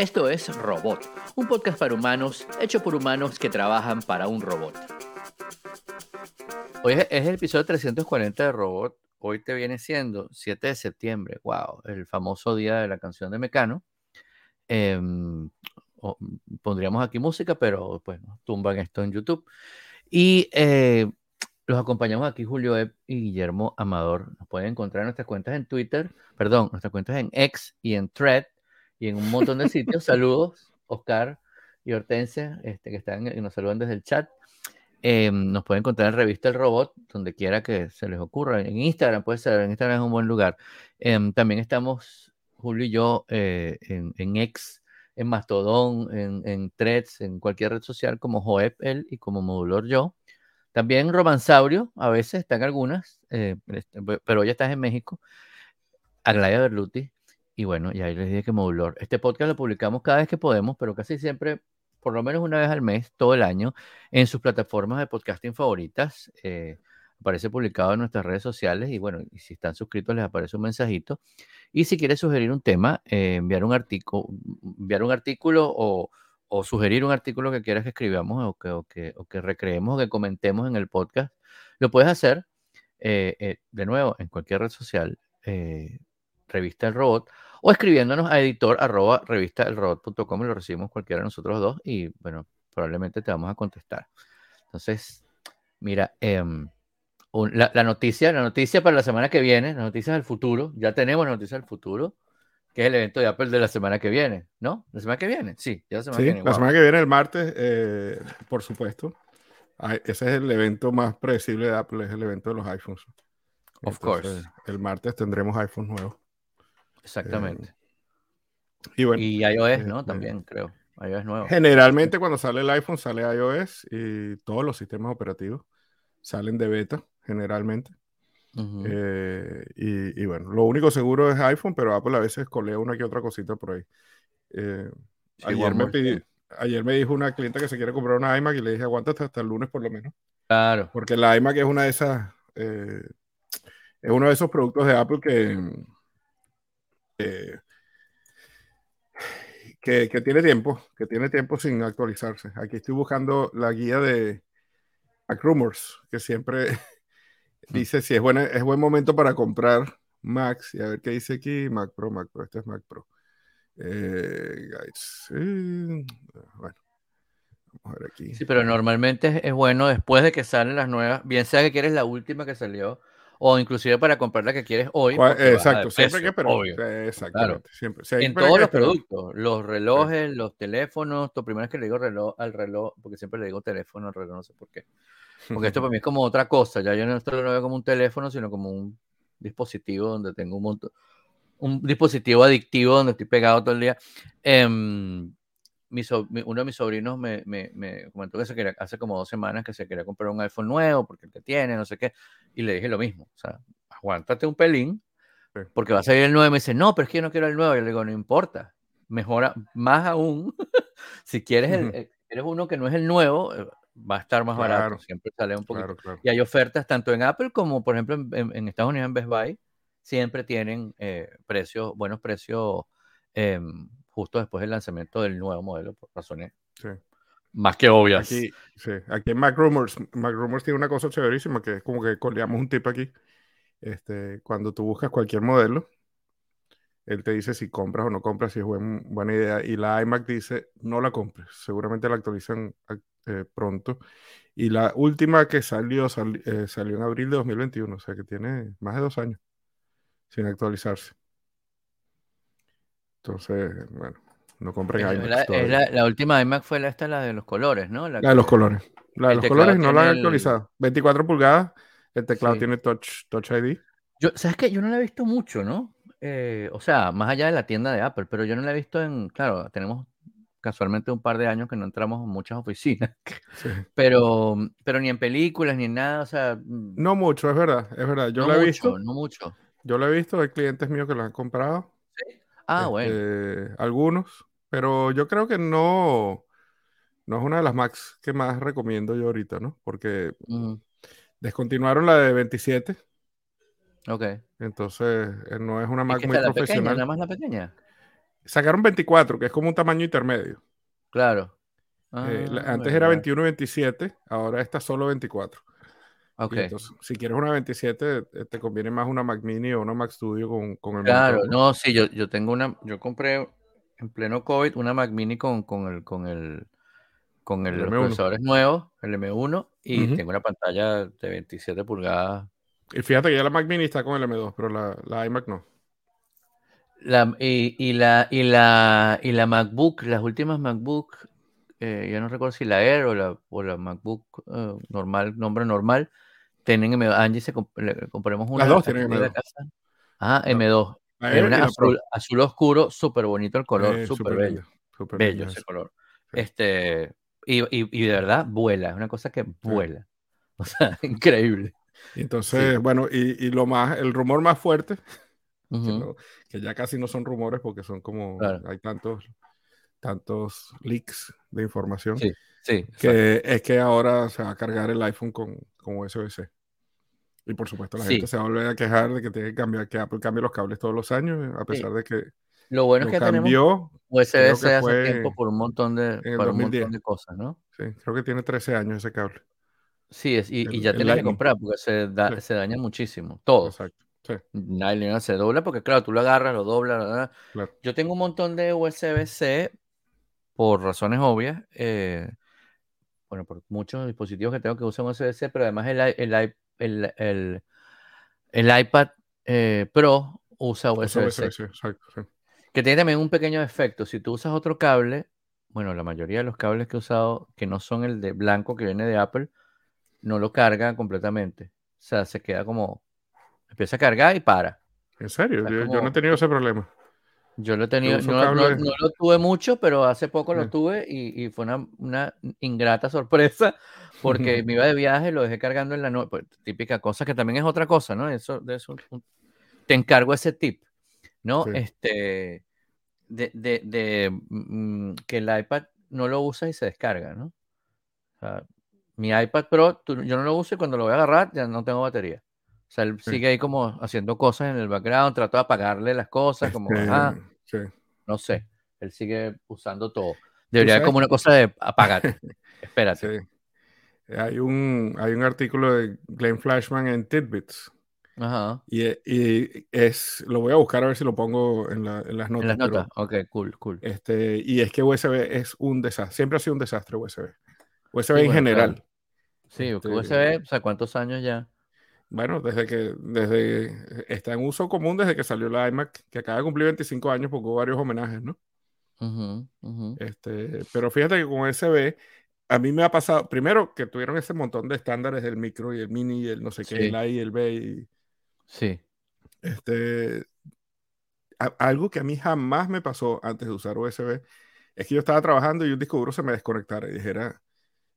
Esto es Robot, un podcast para humanos hecho por humanos que trabajan para un robot. Hoy es el episodio 340 de Robot. Hoy te viene siendo 7 de septiembre, wow, el famoso día de la canción de Mecano. Em, pondríamos aquí música, pero pues tumban esto en YouTube. Y eh, los acompañamos aquí Julio Epp y Guillermo Amador. Nos pueden encontrar en nuestras cuentas en Twitter, perdón, nuestras cuentas en X y en Thread y en un montón de sitios. Saludos, Oscar y Hortensia, este, que están y nos saludan desde el chat. Em, nos pueden encontrar en Revista El Robot, donde quiera que se les ocurra. En Instagram puede ser, en Instagram es un buen lugar. Em, también estamos, Julio y yo, eh, en, en, X, en Mastodon, en, en Threads, en cualquier red social como Joep, él y como Modulor yo. También Romansaurio, a veces están algunas, eh, este, pero ya estás en México. Aglaya Berluti. Y bueno, ya ahí les dije que Modulor. Este podcast lo publicamos cada vez que podemos, pero casi siempre, por lo menos una vez al mes, todo el año, en sus plataformas de podcasting favoritas. Eh, aparece publicado en nuestras redes sociales y bueno, y si están suscritos les aparece un mensajito. Y si quieres sugerir un tema, eh, enviar un enviar un artículo o o sugerir un artículo que quieras que escribamos o que, o que, o que recreemos o que comentemos en el podcast, lo puedes hacer eh, eh, de nuevo en cualquier red social, eh, Revista El Robot, o escribiéndonos a editor arroba revista el robot.com y lo recibimos cualquiera de nosotros dos y bueno, probablemente te vamos a contestar. Entonces, mira, em, la, la, noticia, la noticia para la semana que viene, las noticias del futuro, ya tenemos noticias del futuro que es el evento de Apple de la semana que viene, ¿no? ¿La semana que viene? Sí, ya la semana que viene. La semana que viene, el martes, eh, por supuesto. Ese es el evento más predecible de Apple, es el evento de los iPhones. Of course. El martes tendremos iPhone nuevos. Exactamente. Eh, y bueno. Y iOS, ¿no? Este, También, creo. iOS nuevo. Generalmente cuando sale el iPhone sale iOS y todos los sistemas operativos salen de beta, generalmente. Eh, y, bueno, lo único seguro es iPhone, pero Apple a veces colea una que otra cosita por ahí. Eh, ayer, me ayer me dijo una cliente que se quiere comprar una iMac y le dije aguántate hasta el lunes por lo menos. Claro. Porque la iMac es una de esas, eh, es uno de esos productos de Apple que, que, que, tiene tiempo, que tiene tiempo sin actualizarse. Aquí estoy buscando la guía de Mac Rumors, que siempre Dice si es, buena, es buen momento para comprar Max. Y a ver qué dice aquí. Mac Pro, Mac Pro. Este es Mac Pro. Eh, guys. bueno. Vamos a ver aquí. Sí, pero normalmente es bueno después de que salen las nuevas, bien sea que quieres la última que salió, o inclusive para comprar la que quieres hoy. Exacto, siempre que pero, Exactamente. Siempre, en todos los productos, los relojes, los teléfonos. Lo primero es que le digo reloj al reloj, porque siempre le digo teléfono al reloj, no sé por qué. Porque esto para mí es como otra cosa. Ya yo no esto lo veo como un teléfono, sino como un dispositivo donde tengo un montón, un dispositivo adictivo donde estoy pegado todo el día. Em, uno de mis sobrinos me, me, me, comentó que se quería, hace como dos semanas que se quería comprar un iPhone nuevo porque el que tiene, no sé qué, y le dije lo mismo, o sea, aguántate un pelín, porque va a salir el 9, me dice, no, pero es que yo no quiero el 9, yo le digo, no importa, mejora, más aún, si quieres, el, eres uno que no es el nuevo, eh, va a estar más barato, siempre sale un poquito. Y hay ofertas tanto en Apple como, por ejemplo, en, Estados Unidos, en Best Buy, siempre tienen eh, precios, buenos precios em, justo después del lanzamiento del nuevo modelo, por razones más que obvias. Aquí, sí. aquí en Mac Rumors, Mac Rumors tiene una cosa chéverísima que es como que coleamos un tip aquí. Este, cuando tú buscas cualquier modelo, él te dice si compras o no compras, si es buena idea. Y la iMac dice, no la compres. Seguramente la actualizan eh, pronto. Y la última que salió eh, salió en abril de 2021, o sea que tiene más de dos años sin actualizarse. Entonces, bueno, no compren iMac. La, última iMac fue la, esta, la de los colores, ¿no? La, de los colores. La de los colores no la han actualizado. 24 pulgadas, el teclado tiene touch, touch ID. Yo, ¿Sabes qué? Yo no la he visto mucho, ¿no? Eh, o sea, más allá de la tienda de Apple, pero yo no la he visto en, claro, tenemos casualmente un par de años que no entramos en muchas oficinas, pero, pero ni en películas ni en nada, o sea... Mm, no mucho, es verdad, es verdad, yo lo he visto. No mucho. Yo lo he visto, hay clientes míos que lo han comprado. Ah, bueno. Este, algunos, pero yo creo que no, no es una de las Macs que más recomiendo yo ahorita, ¿no? Porque descontinuaron la de 27. Ok. Entonces, eh, no es una Mac muy profesional. nada más la pequeña. sacaron 24, que es como un tamaño intermedio. Claro. Eh, la- Ah, antes era verdad. 21 y 27, ahora está solo 24. Y Ok. entonces, si quieres una 27, eh, te conviene más una Mac Mini o una Mac Studio con, con el Claro, ¿no? no, sí, yo, yo tengo una, yo compré en pleno COVID una Mac Mini con, con el, con el, con el, El los M1. procesadores nuevos, el M1, y Ujú. tengo una pantalla de 27 pulgadas. Y fíjate que ya la Mac Mini está con el M2, pero la, la iMac no. La, y, y la, y, la, y la MacBook, las últimas MacBook, eh, yo no recuerdo si la Air o la, o la MacBook eh, normal, nombre normal, tienen M2. Angie se comp- le compramos una. dos aquí tienen en la M2. casa. Ah, La- M2. La Es Air y una la Pro. azul, azul oscuro, súper bonito el color, Eh, súper bello. súper Bello ese color. Sí. Este, y, y, y de verdad vuela, es una cosa que vuela. O sea, increíble. Entonces, bueno, y, y lo más, el rumor más fuerte, que, Ujú, no- que ya casi no son rumores porque son como, Claro. hay tantos, tantos leaks de información, Sí, sí, que es que ahora se va a cargar el iPhone con, con USB-C. Y por supuesto la Sí. gente se va a volver a quejar de que tiene que cambiar, que Apple cambia los cables todos los años, a pesar de que Lo bueno lo es que tenemos cambió, que USB-C hace fue tiempo por un montón de, para un 2010. montón de cosas, ¿no? sí, creo que tiene 13 años ese cable. Sí, es, y, y El- ya el tienes que comprar porque se, da- Sí. se daña muchísimo. Todo. Exacto. Sí, Nylon se dobla porque, claro, tú lo agarras, lo doblas. la, la, la. claro. Yo tengo un montón de USB-C por razones obvias. eh, bueno, por muchos dispositivos que tengo que usan USB-C, pero además el, el, el, el- el iPad eh, Pro usa USB-C. USB-C, exacto. sí. Que tiene también un pequeño efecto. Si tú usas otro cable, bueno, la mayoría de los cables que he usado, que no son el de blanco que viene de Apple, no lo carga completamente. O sea, se queda como. Empieza a cargar y para. En serio, yo, yo no he tenido ese problema. Yo lo he tenido, no, no- cables- no lo tuve mucho, pero hace poco lo tuve y, y fue una, una ingrata sorpresa porque me iba de viaje, lo dejé cargando en la noche. Pues, típica cosa que también es otra cosa, ¿no? Eso, de eso, un- te encargo ese tip, ¿no? Sí. Este, de, de, de, mm, que el iPad no lo usa y se descarga, ¿no? O sea, mi iPad Pro, tú- yo no lo uso y cuando lo voy a agarrar ya no tengo batería. O sea, él Sí. sigue ahí como haciendo cosas en el background, trato de apagarle las cosas, como, Este, sí. no sé, él sigue usando todo. Debería sabes como una cosa de apágate, espérate. Sí. Hay un, hay un artículo de Glenn Flashman en Tidbits. Ajá. Y, y es, lo voy a buscar a ver si lo pongo en, la- en las notas. En las notas. Ok, cool, cool. este, y es que USB es un desastre. Siempre ha sido un desastre USB. USB Sí, en bueno, general. claro. Sí, porque Este, USB, o sea, ¿cuántos años ya? Bueno, desde que desde está en uso común desde que salió la iMac, que acaba de cumplir 25 años porque hubo varios homenajes, ¿no? Ujú, ujú. Este, pero fíjate que con USB a mí me ha pasado, primero que tuvieron ese montón de estándares del micro y el mini y el no sé qué, Sí. el A y el B y Sí. este a- algo que a mí jamás me pasó antes de usar USB es que yo estaba trabajando y un disco duro se me desconectara y dijera,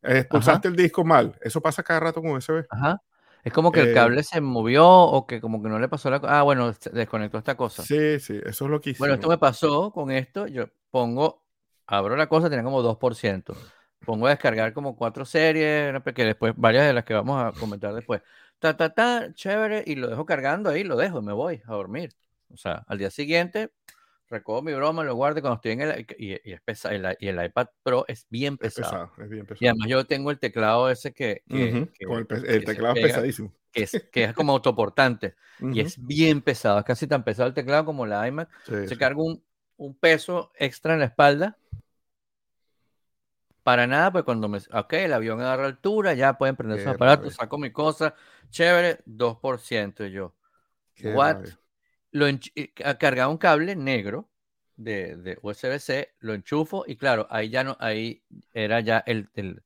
"Eh, expulsaste el disco mal. Eso pasa cada rato con USB. Ajá. Es como que el Eh, cable se movió o que como que no le pasó la... co- Ah, bueno, desconectó esta cosa. Sí, sí, eso es lo que Bueno, esto me pasó con esto. Yo pongo, abro la cosa, tenía como 2%. Pongo a descargar como cuatro series, que después, varias de las que vamos a comentar después. Ta, ta, ta, chévere, y lo dejo cargando ahí, lo dejo y me voy a dormir. O sea, al día siguiente, recojo mi broma, lo guardo y cuando estoy en el. Y, y es pesa- el, y el iPad Pro es bien Es pesado. pesado, es bien Y pesado. además yo tengo el teclado ese que, que, Ujú, que- con el, que el teclado es pega, pesadísimo. que es, que es como autoportante. Y Ujú, es bien pesado, es casi tan pesado el teclado como la iMac. sí, Se sí. carga un, un peso extra en la espalda. Para nada, pues cuando me. Ok, el avión agarra altura, ya pueden prender sus aparatos, saco mi cosa, chévere, 2%. Y yo, Qué what? rabia. Lo ca- cargaba un cable negro de, de USB-C, lo enchufo y claro, ahí ya no, ahí era ya el, el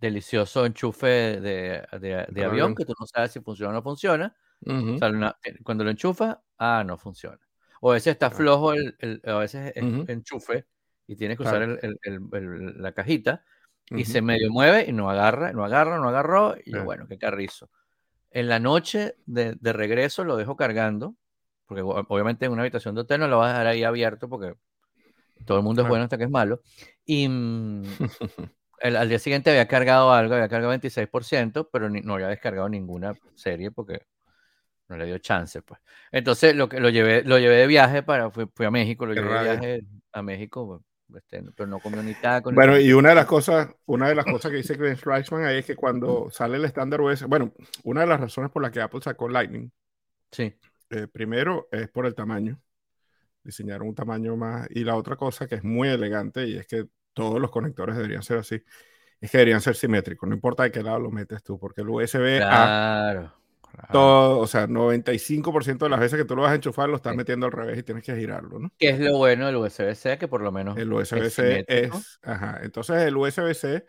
delicioso enchufe de, de- de avión, que tú no sabes si funciona o no funciona. Ujú, O sea, una- eh, cuando lo enchufas, ah, no funciona. O a veces está flojo, el, el- a veces es Ujú. enchufe y tienes que usar Claro. el- el- el- el- la cajita y ujú. se medio mueve y no agarra, no agarra, no agarró. Y yo, bueno, qué carrizo. En la noche de, de regreso lo dejo cargando, porque obviamente en una habitación de hotel no lo vas a dejar ahí abierto porque todo el mundo es bueno hasta que es malo. Y mm, el- al día siguiente había cargado algo, había cargado 26%, pero ni- no había descargado ninguna serie porque no le dio chance, pues. Entonces lo que lo llevé, lo llevé de viaje para, fui, fui a México, lo Qué llevé de rabia. viaje a México, este, pero no comió ni taco. Bueno, y una de las cosas, una de las cosas que dice Glenn Fleischman ahí es que cuando sale el estándar USB, bueno, una de las razones por las que Apple sacó Lightning, sí, eh, primero es por el tamaño, diseñaron un tamaño más, y la otra cosa que es muy elegante y es que todos los conectores deberían ser así, es que deberían ser simétricos, no importa de qué lado lo metes tú, porque el USB A, claro. claro. todo, o sea, 95% de las veces que tú lo vas a enchufar lo estás metiendo al revés y tienes que girarlo, ¿no? ¿Qué es lo bueno del USB-C? Que por lo menos El USB-C simétrico. es, ajá, entonces el USB-C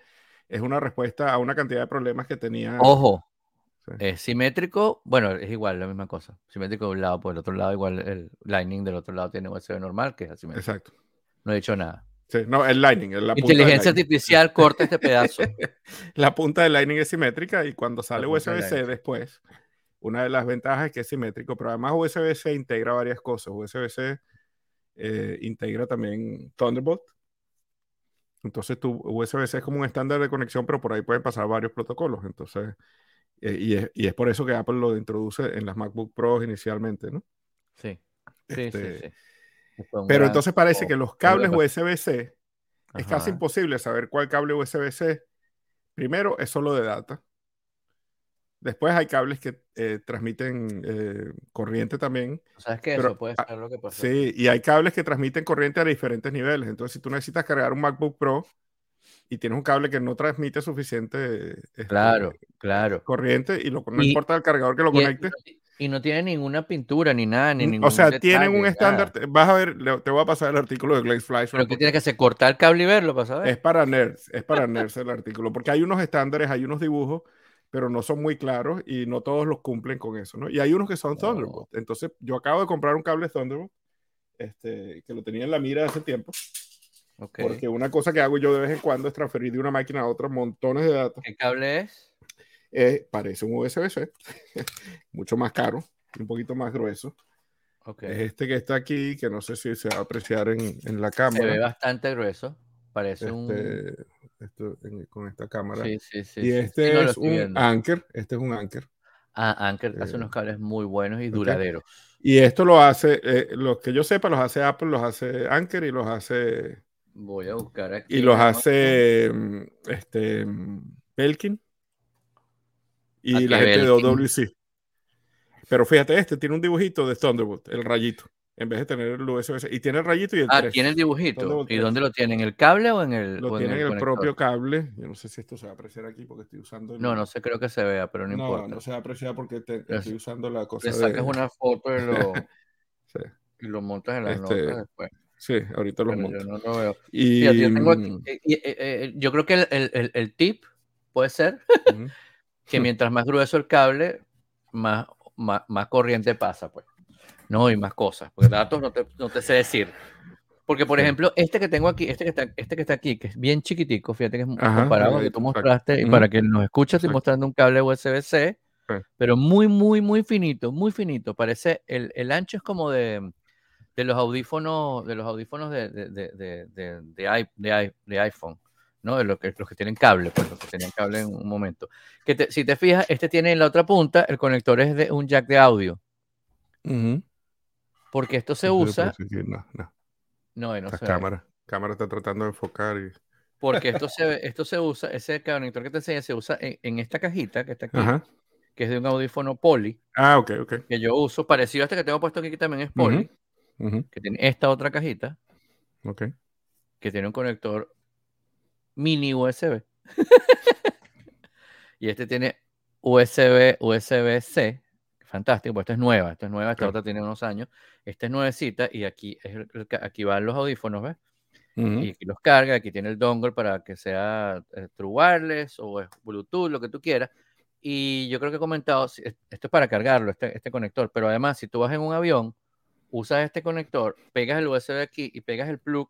es una respuesta a una cantidad de problemas que tenía. Ojo, Sí. es simétrico, bueno, es igual, la misma cosa. Simétrico de un lado, por el otro lado, igual el Lightning del otro lado tiene USB normal, que es asimétrico. Exacto. No he dicho nada. Sí, no, el Lightning, la Inteligencia artificial corta este pedazo. La punta del Lightning es simétrica y cuando sale USB-C después, una de las ventajas es que es simétrico, pero además USB-C integra varias cosas. USB-C eh, integra también Thunderbolt. Entonces tu USB-C es como un estándar de conexión, pero por ahí pueden pasar varios protocolos. Entonces, y, es, y es por eso que Apple lo introduce en las MacBook Pro inicialmente, ¿no? Sí, sí, Este, sí. un Pero gran- entonces parece oh, que los cables que. USB-C es casi imposible saber cuál cable USB-C. Primero es solo de data. Después hay cables que eh, transmiten eh, corriente también. ¿Sabes qué? pero- Eso puede ser lo que pasó. Sí, y hay cables que transmiten corriente a diferentes niveles. Entonces, si tú necesitas cargar un MacBook Pro y tienes un cable que no transmite suficiente este, Claro, claro. corriente y lo, no Y- importa el cargador que lo conecte. y no tiene ninguna pintura ni nada, ni Mm, ningún O sea, tienen un detalle, estándar. Vas a ver, te voy a pasar el artículo de Glenn Fleischman. Pero que tienes que hacer cortar el cable y verlo para saber. Es para nerds, es para nerds el artículo, porque hay unos estándares, hay unos dibujos, pero no son muy claros y no todos los cumplen con eso, ¿no? Y hay unos que son. Thunderbolt. Entonces, yo acabo de comprar un cable Thunderbolt, este, que lo tenía en la mira hace tiempo, Porque una cosa que hago yo de vez en cuando es transferir de una máquina a otra montones de datos. ¿Qué cable es? Eh, parece un USB-C, mucho más caro, un poquito más grueso. Es este que está aquí, que no sé si se va a apreciar en, en la Se ve cámara. bastante grueso. Parece un. Este, esto en- con esta cámara. Sí, sí, sí. y este Sí, no lo es un viendo. Anker, este es un Anker. Ah, Anker hace eh, unos cables muy buenos y duraderos. Y esto lo hace, eh, los que yo sepa, los hace Apple, los hace Anker y los hace, Voy a buscar aquí. y los hace mm, este, mm, Belkin y ¿A la gente de? OWC. Pero fíjate, este tiene un dibujito de Thunderbolt, el rayito, en vez de tener el USB-C. Y tiene el rayito y el Ah, 3. tiene el dibujito. Thunderbolt ¿Y 3. dónde lo tiene? ¿En el cable o en el.? Lo o tiene en el propio cable. Yo no sé si esto se va a apreciar aquí porque estoy usando el... No, no sé, creo que se vea, pero no, no, importa. no se va a apreciar porque te- Pero estoy usando la cosa Le sacas de... una foto y lo, Sí, y lo montas en las Este, notas después. Sí, ahorita los monto. yo no lo veo. Y, Fíjate, yo tengo aquí- mm, eh, y, eh, eh, yo creo que el, el- el- el tip puede ser que mientras más grueso el cable, más, más, más corriente pasa, pues. No, y más cosas. Porque datos no te, no te sé decir. Porque, por ejemplo, este que tengo aquí, este que está, este que está aquí, que es bien chiquitico, fíjate que es Ajá, comparado con que tú exacto. mostraste, y para que nos escuche, estoy mostrando un cable USB-C, Sí. pero muy, muy, muy finito, muy finito. Parece, el, el ancho es como de, de los audífonos, de los audífonos de, de, de, de, iPhone, ¿no? De los que, los que tienen cable, pues los que tenían cable en un momento. Que te- si te fijas, este tiene en la otra punta, el conector es de un jack de audio, porque esto se usa, No, no, no, no la se ve. cámara. cámara está tratando de enfocar y... porque esto se, esto se usa, ese conector que te enseñé se usa en, en esta cajita que está aquí, Ajá. que es de un audífono Poly, Ah, ok, ok. que yo uso, parecido a este que tengo puesto aquí, que también es Poly, Ujú, que tiene esta otra cajita, ok. que tiene un conector mini USB. y este tiene USB, USB-C. Fantástico, pues esta es nueva, esta es nueva, esta Claro. otra tiene unos años. Esta es nuevecita y aquí, es aquí van los audífonos, ¿ves? Ujú. Y aquí los carga, aquí tiene el dongle para que sea eh, True Wireless o es Bluetooth, lo que tú quieras. Y yo creo que he comentado, esto es para cargarlo, este, este conector, pero además si tú vas en un avión, usas este conector, pegas el USB aquí y pegas el plug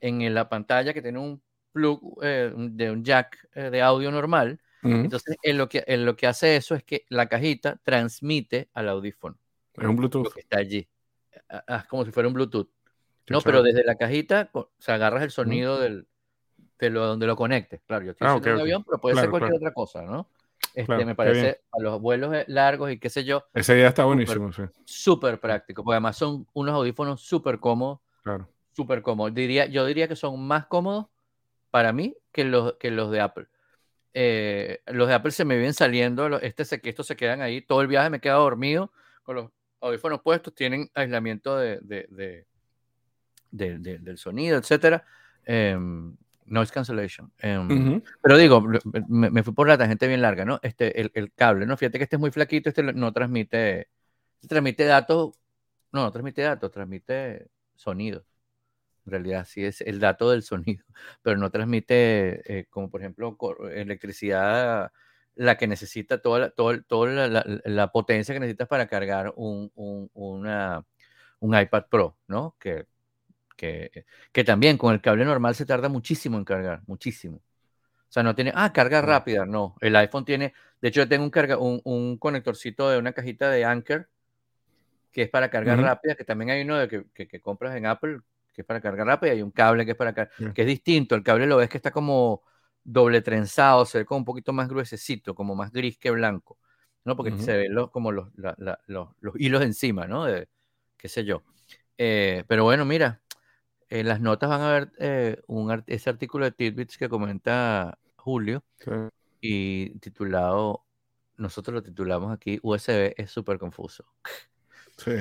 en la pantalla que tiene un plug eh, de un jack eh, de audio normal. Entonces, en lo, que, en lo que hace eso es que la cajita transmite al audífono, Es un Bluetooth. que está allí. Ah, ah, como si fuera un Bluetooth. No, pero desde la cajita, o sea, agarras el sonido del, de lo, donde lo conectes. Claro, yo estoy Ah, diciendo ok, un ok. avión, pero puede ser cualquier claro. otra cosa, ¿no? Este, Claro, me parece a los vuelos eh, largos y qué sé yo, Esa idea está Súper. buenísimo, sí, súper práctico, porque además son unos audífonos súper cómodos, claro. súper cómodos. Diría, yo diría que son más cómodos para mí que los, que los de Apple. Eh, los de Apple se me vienen saliendo, este se, estos se quedan ahí, todo el viaje me queda dormido con los audífonos puestos, tienen aislamiento de, de- de- de- de- del sonido, etcétera. Em, noise cancellation. Em, Ujú. pero digo, me, me fui por la tangente bien larga, ¿no? Este, el, el cable, ¿no? Fíjate que este es muy flaquito, este no transmite, este transmite datos, no, no transmite datos, transmite sonido. En realidad sí es el dato del sonido, pero no transmite, eh, como por ejemplo, electricidad, la que necesita, toda la, todo el- toda la, la- la potencia que necesitas para cargar un, un- una, un iPad Pro, ¿no? Que, que, que también con el cable normal se tarda muchísimo en cargar, muchísimo. O sea, no tiene, ah, carga Mm. rápida, no. El iPhone tiene, de hecho, yo tengo un, carga, un, un conectorcito de una cajita de Anker que es para cargar Ujú. rápida, que también hay uno de que, que- que compras en Apple que es para cargar rápida y hay un cable que es para cargar, Bien. que es distinto. El cable lo ves que está como doble trenzado, se ve como un poquito más gruesecito, como más gris que blanco, ¿no? Porque se ven los, como los, la- la- los, los hilos encima, ¿no? De, qué sé yo. Eh, pero bueno, mira, en las notas van a ver eh, un, ese artículo de Tidbits que comenta Julio Sí. y titulado, nosotros lo titulamos aquí, USB es súper confuso. Sí,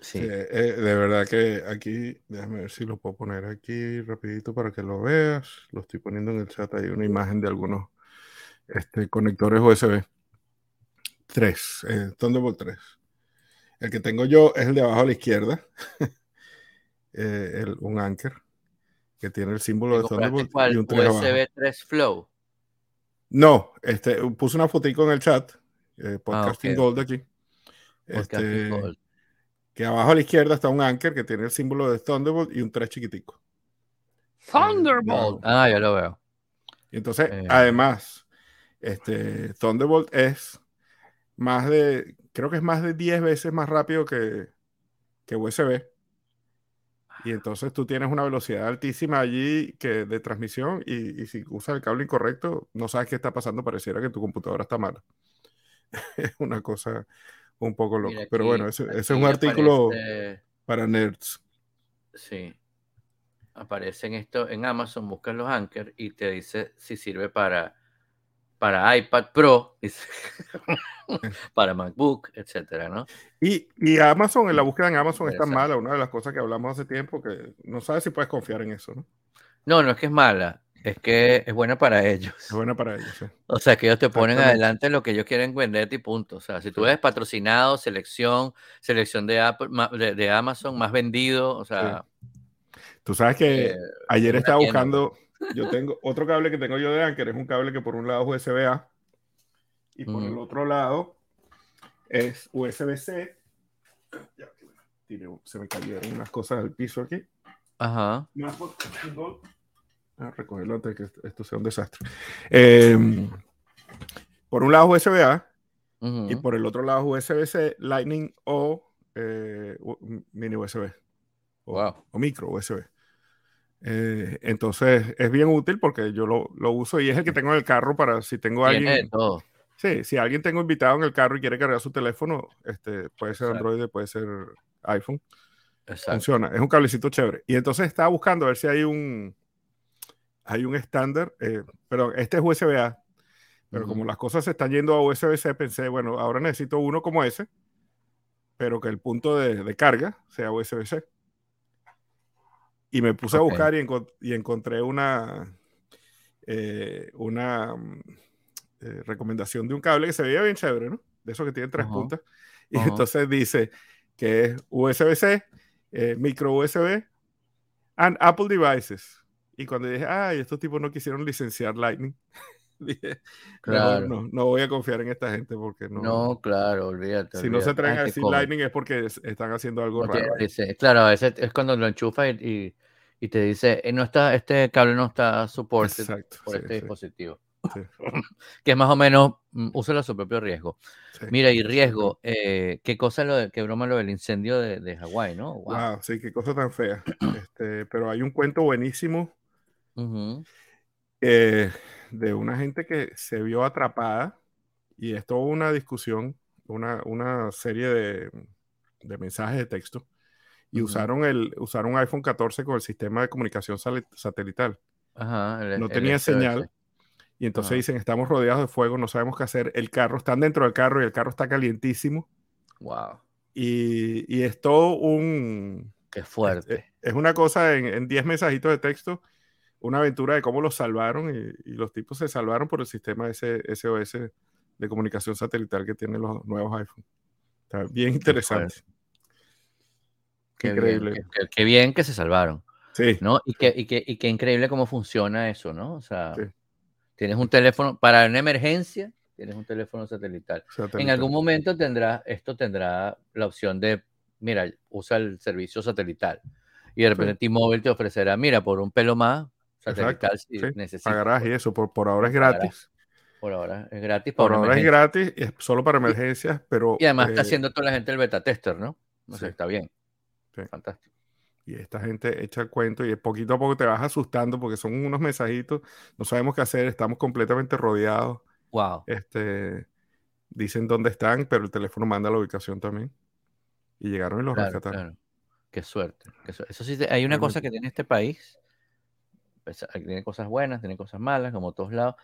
Sí, sí, eh, de verdad que aquí, déjame ver si lo puedo poner aquí rapidito para que lo veas. Lo estoy poniendo en el chat, hay una imagen de algunos este, conectores USB. 3, Thunderbolt 3. El que tengo yo es el de abajo a la izquierda, eh, el- un Anker, que tiene el símbolo ¿Te de Thunderbolt cuál? y un 3 abajo. USB 3 Flow. No, este, puse una fotico en el chat, eh, Podcasting ok. Gold aquí. Podcasting Este, Gold. que abajo a la izquierda está un Anker que tiene el símbolo de Thunderbolt y un 3 chiquitico. Thunderbolt. Ah, ya lo veo. Y entonces, Eh. además, este, Thunderbolt es más de, creo que es más de 10 veces más rápido que, que USB. Y entonces tú tienes una velocidad altísima allí que, de transmisión y, y si usas el cable incorrecto, no sabes qué está pasando, pareciera que tu computadora está mala. es una cosa un poco loca. Pero bueno, ese, es un artículo aparece- para nerds. sí. Aparecen esto en Amazon, buscas los Anker y te dice si sirve para, para iPad Pro, para MacBook, etcétera, ¿no? Y, y Amazon, en la búsqueda en Amazon es tan mala, una de las cosas que hablamos hace tiempo, que no sabes si puedes confiar en eso, ¿no? No, no es que es mala, es que es buena para ellos. Es buena para ellos. sí. O sea, que ellos te ponen adelante lo que ellos quieren venderte y punto. O sea, si tú ves patrocinado, selección, selección de, Apple, de, de Amazon, más vendido, o sea, Tú sabes que eh, ayer estaba tienda, buscando, yo tengo otro cable que tengo yo de Anker, es un cable que por un lado es USB-A y por el otro lado es USB-C. Se me cayeron unas cosas al piso aquí. Ajá. A recogerlo antes de que esto sea un desastre. Eh, por un lado USB-A y por el otro lado USB-C, Lightning o eh, mini USB. O, Wow. o micro USB. Eh, entonces es bien útil porque yo lo, lo uso y es el que tengo en el carro para si tengo alguien. todo. Sí, si alguien tengo invitado en el carro y quiere cargar su teléfono, este, puede ser Exacto. Android, puede ser iPhone. Exacto. Funciona. Es un cablecito chévere. Y entonces estaba buscando a ver si hay un hay un estándar. Eh, perdón, este es USB-A. Pero como las cosas se están yendo a USB-C, pensé, bueno, ahora necesito uno como ese, pero que el punto de, de carga sea USB-C. Y me puse a Ok. buscar y, encon- y encontré una, eh, una mm, eh, recomendación de un cable que se veía bien chévere, ¿no? De esos que tienen tres Ajá. puntas. Y Ajá. entonces dice que es USB-C, eh, micro USB, and Apple devices. Y cuando dije, ay, estos tipos no quisieron licenciar Lightning, dije, Claro. no, no, voy a confiar en esta gente porque no. No, claro, olvídate. si no se olvídate. atreven Ay, a decir. Lightning es porque es- están haciendo algo No raro. licencia. Claro, a veces es cuando lo enchufas y, y, y te dice, "Eh, no está, este cable no está Exacto. por sí, este sí, dispositivo. sí, Que es más o menos, mm, úselo a su propio riesgo. sí. Mira, y riesgo, eh, qué cosa lo de, qué broma lo del incendio de, de Hawái, ¿no? Wow. Wow, sí, qué cosa tan fea. Este, pero hay un cuento buenísimo Ujú. eh, de una gente que se vio atrapada y es toda una discusión, una, una serie de, de mensajes de texto y usaron, el, usaron un iPhone 14 con el sistema de comunicación satelital. Ajá, el- No tenía señal. Y entonces Ajá. dicen, estamos rodeados de fuego, no sabemos qué hacer. El carro, están dentro del carro y el carro está calientísimo. Wow, Y, y es todo un... qué Es, fuerte. es una cosa en, en 10 mensajitos de texto, una aventura de cómo los salvaron y, y los tipos se salvaron por el sistema ese SOS de comunicación satelital que tienen los nuevos iPhone. Está bien interesante. Qué increíble. Bien, qué, bien que se salvaron, Sí, ¿no? Y qué, y, qué, y qué increíble cómo funciona eso, ¿no? O sea, Sí. tienes un teléfono, para una emergencia, tienes un teléfono satelital. En satelital. algún momento tendrá, esto tendrá la opción de, mira, usa el servicio satelital. Y de repente T-Mobile te ofrecerá, mira, por un pelo más, satelital si sí, necesitas. Pagarás y eso, por, por ahora es Pagarás. gratis. Por ahora es gratis. Por ahora es gratis, y es solo para emergencias, pero... Y además está eh, haciendo toda la gente el beta tester, ¿no? O sea, Sí. está bien. Sí. Fantástico. Y esta gente echa el cuento y poquito a poco te vas asustando porque son unos mensajitos, no sabemos qué hacer, estamos completamente rodeados. Wow. Este, dicen dónde están, pero el teléfono manda la ubicación también. Y llegaron y los Claro, rescataron. claro. Qué suerte. qué suerte. Eso sí, hay una cosa que tiene este país. Pues, Tiene cosas buenas, tiene cosas malas, como todos lados.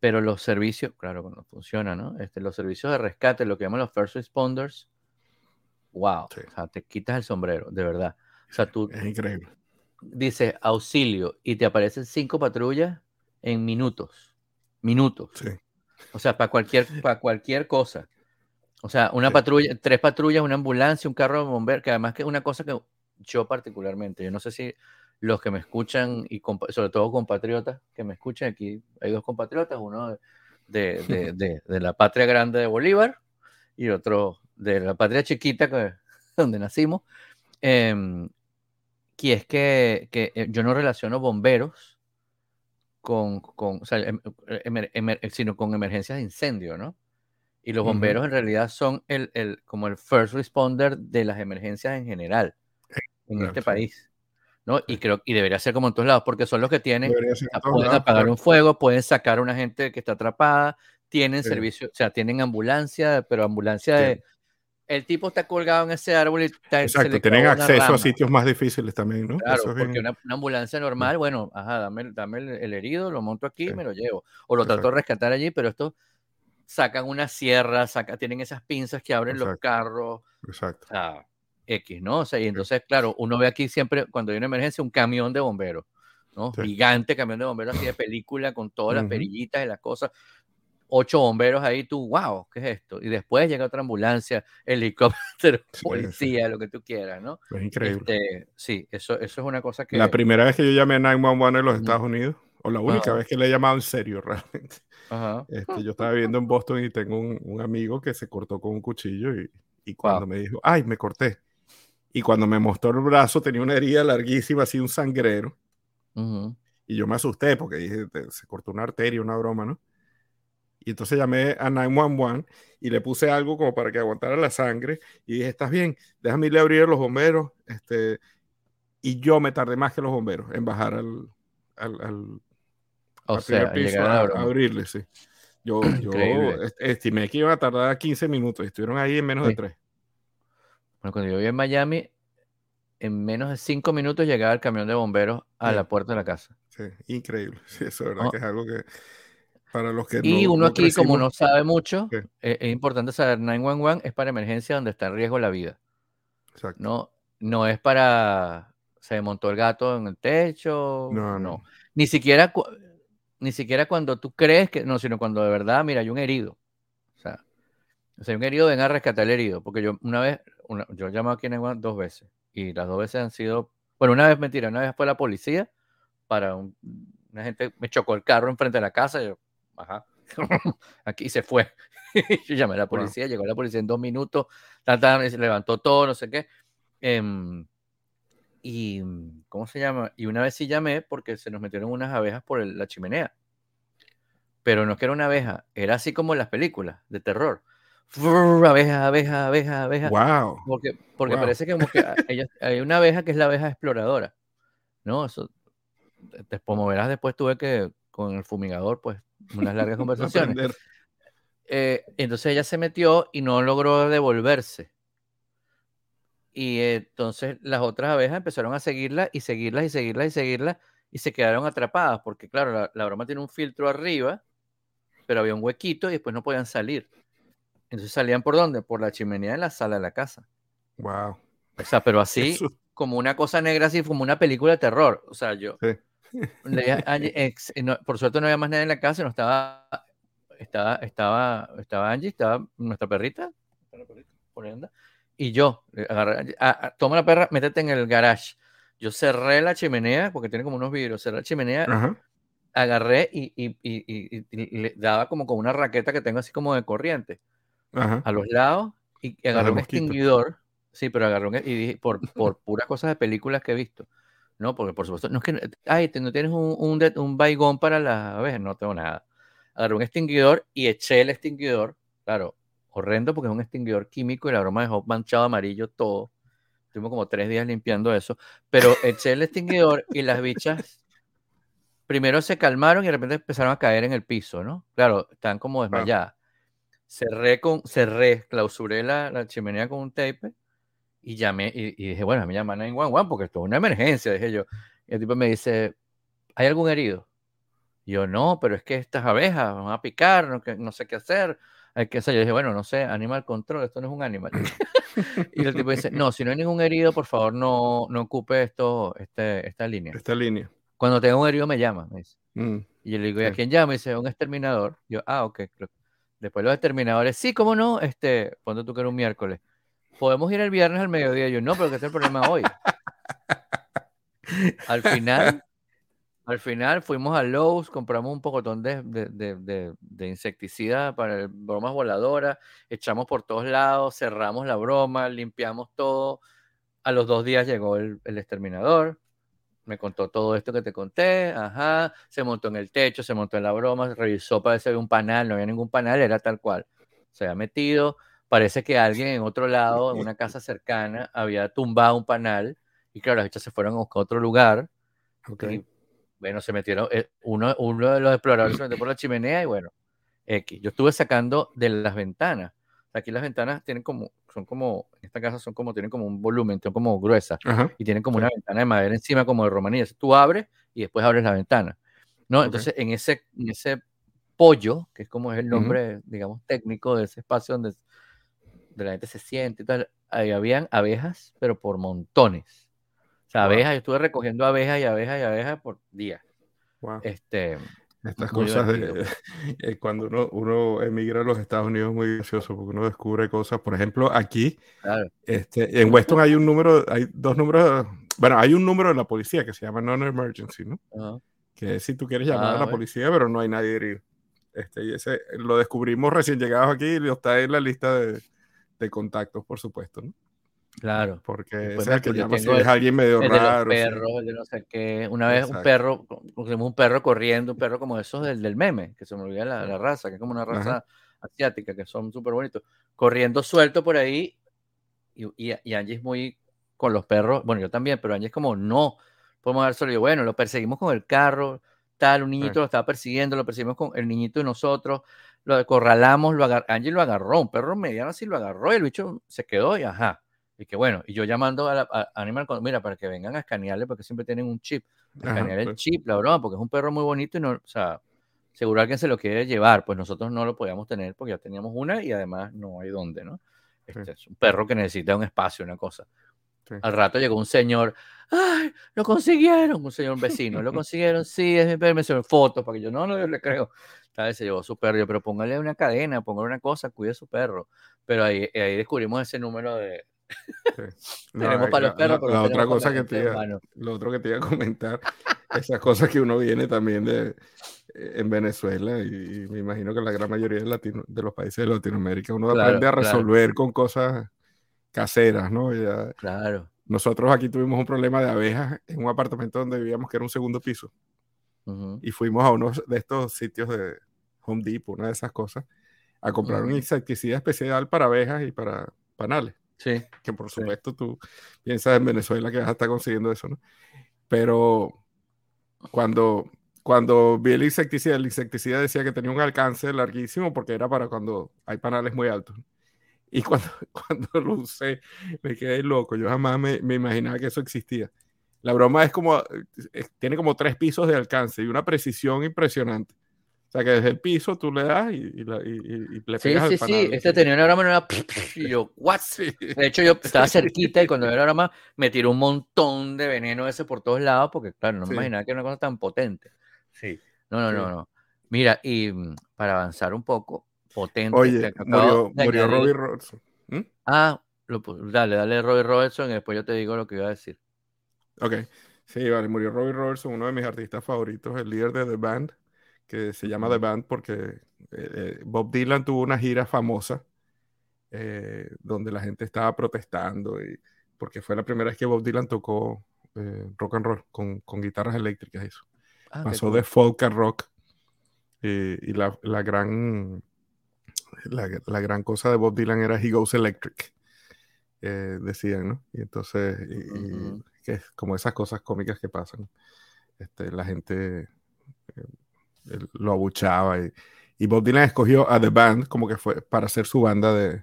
Pero los servicios, claro, cuando funciona, ¿no? Este, los servicios de rescate, lo que llaman los first responders, wow. Sí. O sea, te quitas el sombrero, de verdad. O sea, tú Es increíble. dices auxilio y te aparecen cinco patrullas en minutos. Minutos. Sí. O sea, para cualquier, para cualquier cosa. O sea, una Sí. patrulla, tres patrullas, una ambulancia, un carro de bomberos, que además que es una cosa que yo particularmente, yo no sé si los que me escuchan y sobre todo compatriotas que me escuchan aquí, hay dos compatriotas, uno de, de- de- de la patria grande de Bolívar y otro de la patria chiquita que, donde nacimos, que es que, que, eh, yo no relaciono bomberos con, con o sea, em- emer- emer- sino con emergencias de incendio, ¿no? Y los bomberos en realidad son el, el, como el first responder de las emergencias en general en Claro, este sí. país, ¿no? Y creo y debería ser como en todos lados, porque son los que tienen, pueden lados, apagar claro. un fuego, pueden sacar a una gente que está atrapada, tienen Sí. servicio, o sea, tienen ambulancia, pero ambulancia Sí. de el tipo está colgado en ese árbol y está, Exacto, tienen acceso a sitios más difíciles también, ¿no? Claro, Eso es porque bien- una, una ambulancia normal, bueno, ajá, dame, dame el, el herido, lo monto aquí y Sí. me lo llevo. O lo trato de rescatar allí, pero estos sacan una sierra, saca, tienen esas pinzas que abren los carros, Exacto. o sea, X, ¿no? O sea, y entonces, claro, uno ve aquí siempre, cuando hay una emergencia, un camión de bomberos, ¿no? Sí. Gigante camión de bomberos así de película con todas las Ujú. perillitas y las cosas. Ocho bomberos ahí, tú, wow, ¿qué es esto? Y después llega otra ambulancia, helicóptero, Sí, policía, lo que tú quieras, ¿no? Es increíble. Este, sí, eso, eso es una cosa que... La primera vez que yo llamé a 911 en los. Estados Unidos, o la única vez que le he llamado en serio realmente. Ajá. Este, yo estaba viviendo en Boston y tengo un, un amigo que se cortó con un cuchillo y, y cuando Wow. me dijo, ay, me corté. Y cuando me mostró el brazo tenía una herida larguísima, así un sangrero. Ujú. Y yo me asusté porque dije, "Te- se cortó una arteria, una broma, ¿no? Y entonces llamé a 911 y le puse algo como para que aguantara la sangre. Y dije, ¿estás bien? Déjame irle a abrir a los bomberos. Este, y yo me tardé más que los bomberos en bajar al, al, al, O sea, primer piso a a, abrirle, sí. Yo, yo estimé que iban a tardar 15 minutos y estuvieron ahí en menos de Sí. 3. Bueno, cuando yo vivía en Miami, en menos de cinco minutos llegaba el camión de bomberos a Sí. la puerta de la casa. Sí, increíble. Sí, eso es verdad Oh. que es algo que para los que Y no, uno no aquí, como no sabe mucho, Sí. eh, es importante saber, 911 es para emergencia donde está en riesgo la vida. Exacto. No, no es para, se montó el gato en el techo, No, no. no. Ni siquiera, ni siquiera cuando tú crees que, no, sino cuando de verdad, mira, hay un herido. O sea, o sea, hay un herido, ven a rescatar el herido. Porque yo una vez, una- yo he llamado aquí en 911 dos veces. Y las dos veces han sido, bueno, una vez mentira, una vez fue la policía para un- una gente, me chocó el carro enfrente de la casa, y yo, ajá, aquí se fue. yo llamé a la policía, llegó la policía en dos minutos, ta, ta, y se levantó todo, no sé qué. Em, y, ¿cómo se llama? Y una vez sí llamé porque se nos metieron unas abejas por el- la chimenea. Pero no es que era una abeja, era así como en las películas de terror. Frrr, abejas, abejas, abejas, abejas. Wow. Porque, porque Wow. parece que como que hay una abeja que es la abeja exploradora, ¿no? Eso, te- como verás después tuve que, con el fumigador, pues, unas largas conversaciones. Eh, entonces ella se metió y no logró devolverse. Y entonces las otras abejas empezaron a seguirla y seguirlas y seguirlas y seguirlas y se quedaron atrapadas porque, claro, la, broma tiene un filtro arriba, pero había un huequito y después no podían salir. Entonces salían por dónde? Por la chimenea de la sala de la casa. Wow. O sea, pero así, como una cosa negra, así como una película de terror. O sea, yo. por suerte no había más nadie en la casa, no estaba. Estaba, estaba, estaba Angie, estaba nuestra perrita, por y yo, agarré, toma la perra, métete en el garage. Yo cerré la chimenea, porque tiene como unos vidrios, cerré la chimenea, agarré y, le daba como con una raqueta que tengo así como de corriente a los lados y agarré un extinguidor. Sí, pero agarré un, y dije, por, por puras cosas de películas que he visto. No, porque por supuesto, no es que, ay, no tienes un, un, un baigón para las abejas, no tengo nada. Agarré un extinguidor y eché el extinguidor, claro, horrendo porque es un extinguidor químico y la broma dejó manchado amarillo todo. Estuvimos como tres días limpiando eso, pero eché el extinguidor y las bichas primero se calmaron y de repente empezaron a caer en el piso, ¿no? Claro, están como desmayadas. Cerré, con, cerré, clausuré la, la chimenea con un tape y llamé y, dije, bueno, me llaman a 911 porque esto es una emergencia, dije yo. Y el tipo me dice, ¿hay algún herido? Y yo, no, pero es que estas abejas van a picar, no, no sé qué hacer. Hay que hacer. Yo dije, bueno, no sé, animal control, esto no es un animal. y el tipo dice, no, si no hay ningún herido, por favor, no, no ocupe esto, este, esta línea. Esta línea. Cuando tenga un herido, me llama, me dice. Mm, y yo le digo, ¿y a quién llama? Y dice, un exterminador. yo, ah, ok. Después los exterminadores, sí, cómo no, este, cuando tú que un miércoles podemos ir el viernes al mediodía. Yo, no, pero que es el problema hoy. al final, al final fuimos a Lowe's, compramos un pocotón de, de, insecticida para bromas voladoras, echamos por todos lados, cerramos la broma, limpiamos todo. A los dos días llegó el exterminador, me contó todo esto que te conté, ajá, se montó en el techo, se montó en la broma, revisó para ver si había un panal, no había ningún panal, era tal cual. Se había metido, parece que alguien en otro lado, en una casa cercana, había tumbado un panal y claro, las bichas se fueron a buscar otro lugar. Okay. bueno, se metieron, eh, uno, uno de los exploradores se metió por la chimenea y bueno, X. Yo estuve sacando de las ventanas. Aquí las ventanas tienen como, son como, en esta casa son como, tienen como un volumen, son como gruesas y tienen como una ventana de madera encima como de romanía. Tú abres y después abres la ventana. ¿no? Entonces, en ese, en ese pollo, que es como es el nombre, digamos, técnico de ese espacio donde de la gente se siente y tal, ahí habían abejas, pero por montones. O sea, abejas, yo estuve recogiendo abejas y abejas y abejas por días. Este, Estas cosas de eh, cuando uno, uno, emigra a los Estados Unidos es muy gracioso porque uno descubre cosas. Por ejemplo, aquí, este, en Weston hay un número, hay dos números, bueno, hay un número de la policía que se llama Non-Emergency, ¿no? Que es si tú quieres llamar a la ah, policía, pero no hay nadie herido. Este, y ese lo descubrimos recién llegados aquí y está en la lista de, de contactos, por supuesto, ¿no? Claro. Porque es el que llama si es alguien medio raro. De los de no sé qué. Una vez un perro, un perro corriendo, un perro como esos del, del meme, que se me olvida la, raza, que es como una raza asiática, que son súper bonitos, corriendo suelto por ahí. Y, y, Angie es muy con los perros, bueno, yo también, pero Angie es como, no, podemos dar solo. Y bueno, lo perseguimos con el carro, tal, un niñito lo estaba persiguiendo, lo perseguimos con el niñito y nosotros lo acorralamos, lo agar Angie lo agarró, un perro mediano así lo agarró y el bicho se quedó y ajá. Y que bueno, y yo llamando a, la, Animal, mira, para que vengan a escanearle, porque siempre tienen un chip. Escanear el pues. chip, la broma, porque es un perro muy bonito y no, o sea, seguro alguien se lo quiere llevar, pues nosotros no lo podíamos tener porque ya teníamos una y además no hay dónde, ¿no? Este, Es un perro que necesita un espacio, una cosa. Al rato llegó un señor, ¡ay! Lo consiguieron, un señor vecino, lo consiguieron, sí, es mi perro, me fotos para que yo no, no, yo le creo. Tal vez se llevó su perro, yo, pero póngale una cadena, póngale una cosa, cuide su perro. Pero ahí, ahí descubrimos ese número de. Tenemos para los perros, la, otra cosa que te iba, lo otro que te iba a comentar, esas cosas que uno viene también de eh, en Venezuela y, me imagino que la gran mayoría de, Latino, de los países de Latinoamérica uno aprende a resolver con cosas caseras, ¿no? Ya, claro. Nosotros aquí tuvimos un problema de abejas en un apartamento donde vivíamos que era un segundo piso. Y fuimos a uno de estos sitios de Home Depot, una de esas cosas, a comprar un insecticida especial para abejas y para panales. Sí. Que por supuesto tú piensas en Venezuela que vas a estar consiguiendo eso, ¿no? Pero cuando cuando vi el insecticida, el insecticida decía que tenía un alcance larguísimo porque era para cuando hay panales muy altos. Y cuando, cuando lo usé, me quedé loco. Yo jamás me, me imaginaba que eso existía. La broma es como, tiene como tres pisos de alcance y una precisión impresionante. O sea que desde el piso tú le das y, y, y, le pegas Sí, sí, sí. Este tenía una broma y, y yo, ¿what? De hecho, yo estaba cerquita y cuando vi la broma me tiró un montón de veneno ese por todos lados porque, claro, no me imaginaba que era una cosa tan potente. Sí. No, no, no, no. Mira, y mm, para avanzar un poco, potente. Oye, murió, murió Robbie Robertson. ¿Mm? Ah, lo, dale, dale Robbie Robertson y después yo te digo lo que iba a decir. Ok. Sí, vale, murió Robbie Robertson, uno de mis artistas favoritos, el líder de The Band, que se llama The Band porque eh, eh, Bob Dylan tuvo una gira famosa eh, donde la gente estaba protestando y porque fue la primera vez que Bob Dylan tocó rock and roll con, con guitarras eléctricas. Eso. Ah, Pasó de folk a rock. y la, la gran, la, la, gran cosa de Bob Dylan era He Goes Electric. decían, ¿no? Y entonces, que es como esas cosas cómicas que pasan. Este, la gente lo abuchaba y, y, Bob Dylan escogió a The Band como que fue para hacer su banda de,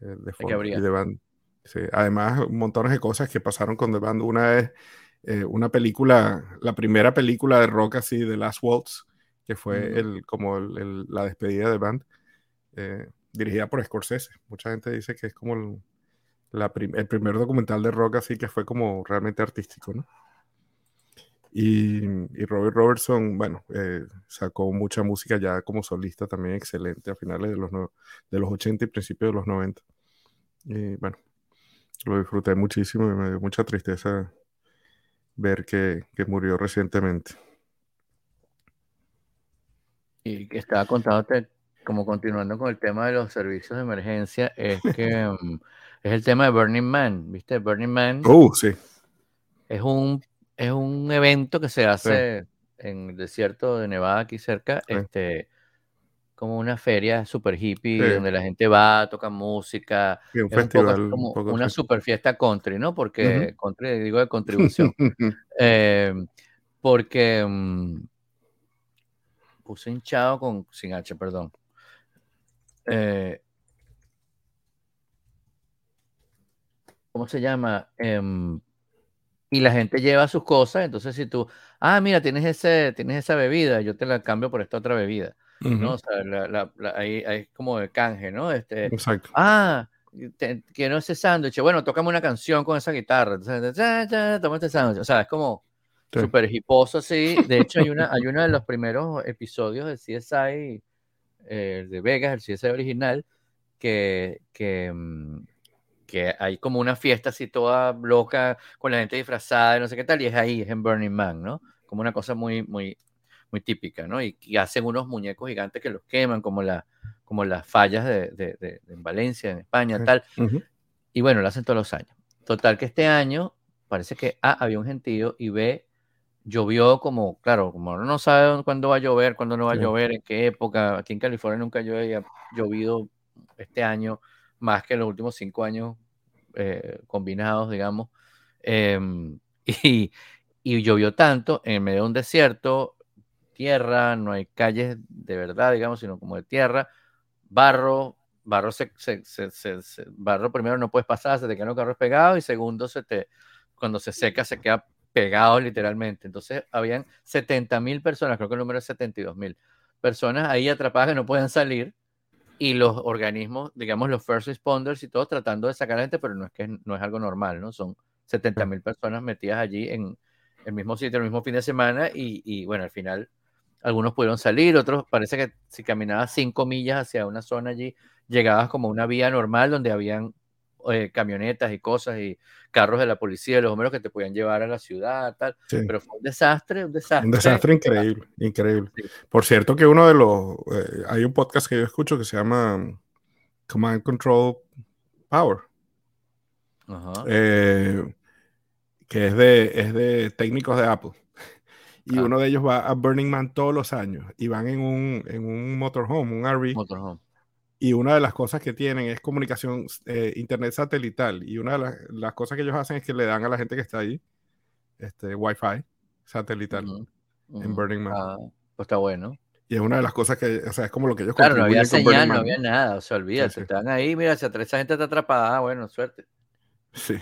eh, de folk y de band. Sí. Además, montones de cosas que pasaron con The Band. Una es eh, una película, la primera película de rock así, de Last Waltz, que fue el, como la despedida de band, eh, dirigida por Scorsese. Mucha gente dice que es como el, la el primer documental de rock así que fue como realmente artístico, ¿no? Y, y Robert Robertson, bueno, eh, sacó mucha música ya como solista también excelente a finales de los, de los 80 y principios de los 90. Y bueno, lo disfruté muchísimo y me dio mucha tristeza ver que, murió recientemente. Y que estaba contándote, como continuando con el tema de los servicios de emergencia, es que es el tema de Burning Man, ¿viste? Burning Man. Uh, sí. Es un, es un evento que se hace en el desierto de Nevada, aquí cerca, este como una feria super hippie donde la gente va, toca música. un festival. como una super fiesta country, ¿no? Porque, country digo de contribución. Eh, porque mm, puse hinchado con, sin H, perdón. Eh, ¿Cómo se llama? Em, y la gente lleva sus cosas, entonces si tú, ah, mira, tienes, ese, tienes esa bebida, yo te la cambio por esta otra bebida. ¿no? O sea, la, ahí, es como de canje, ¿no? Este, Exacto. Ah, quiero ese sándwich. Bueno, tocame una canción con esa guitarra. Entonces, toma este sándwich. O sea, es como súper hiposo así. De hecho, hay, una, hay uno de los primeros episodios de CSI eh, de Vegas, el CSI original, que, que, mm, que hay como una fiesta así toda loca con la gente disfrazada y no sé qué tal, y es ahí, es en Burning Man, ¿no? Como una cosa muy, muy, muy típica, ¿no? Y, hacen unos muñecos gigantes que los queman, como, la, como las fallas de, de, en Valencia, en España, tal. Y bueno, lo hacen todos los años. Total que este año parece que A, había un gentío y B, llovió como, claro, como no sabe cuándo va a llover, cuándo no va a llover, en qué época. Aquí en California nunca llueve, ha llovido este año más que en los últimos cinco años eh, combinados, digamos. Em, y, y llovió tanto en medio de un desierto, tierra, no hay calles de verdad, digamos, sino como de tierra, barro, barro, se, barro primero no puedes pasar, se te quedan los carros pegados y segundo, se cuando se seca se queda pegado literalmente. Entonces, habían 70 mil personas, creo que el número es 72 mil personas ahí atrapadas que no pueden salir y los organismos, digamos, los first responders y todos tratando de sacar a la gente, pero no es que no es algo normal, ¿no? Son 70 mil personas metidas allí en el mismo sitio, el mismo fin de semana y, y bueno, al final algunos pudieron salir, otros parece que si caminabas cinco millas hacia una zona allí, llegabas como a una vía normal donde habían eh, camionetas y cosas y carros de la policía, los bomberos que te podían llevar a la ciudad, tal. Pero fue un desastre, un desastre. Un desastre increíble, increíble. Por cierto que uno de los, eh, hay un podcast que yo escucho que se llama Command Control Power. Eh, que es de, es de técnicos de Apple y uno de ellos va a Burning Man todos los años y van en un, en un motorhome, un RV. Motorhome. Y una de las cosas que tienen es comunicación, eh, internet satelital. Y una de las, cosas que ellos hacen es que le dan a la gente que está ahí este, Wi-Fi satelital. en Burning Man. Ah, pues está bueno. Y es una de las cosas que, o sea, es como lo que ellos Claro, no había señal, no había nada, o sea, olvídate, sí. estaban ahí, mira, si esa gente está atrapada, ah, bueno, suerte. Sí.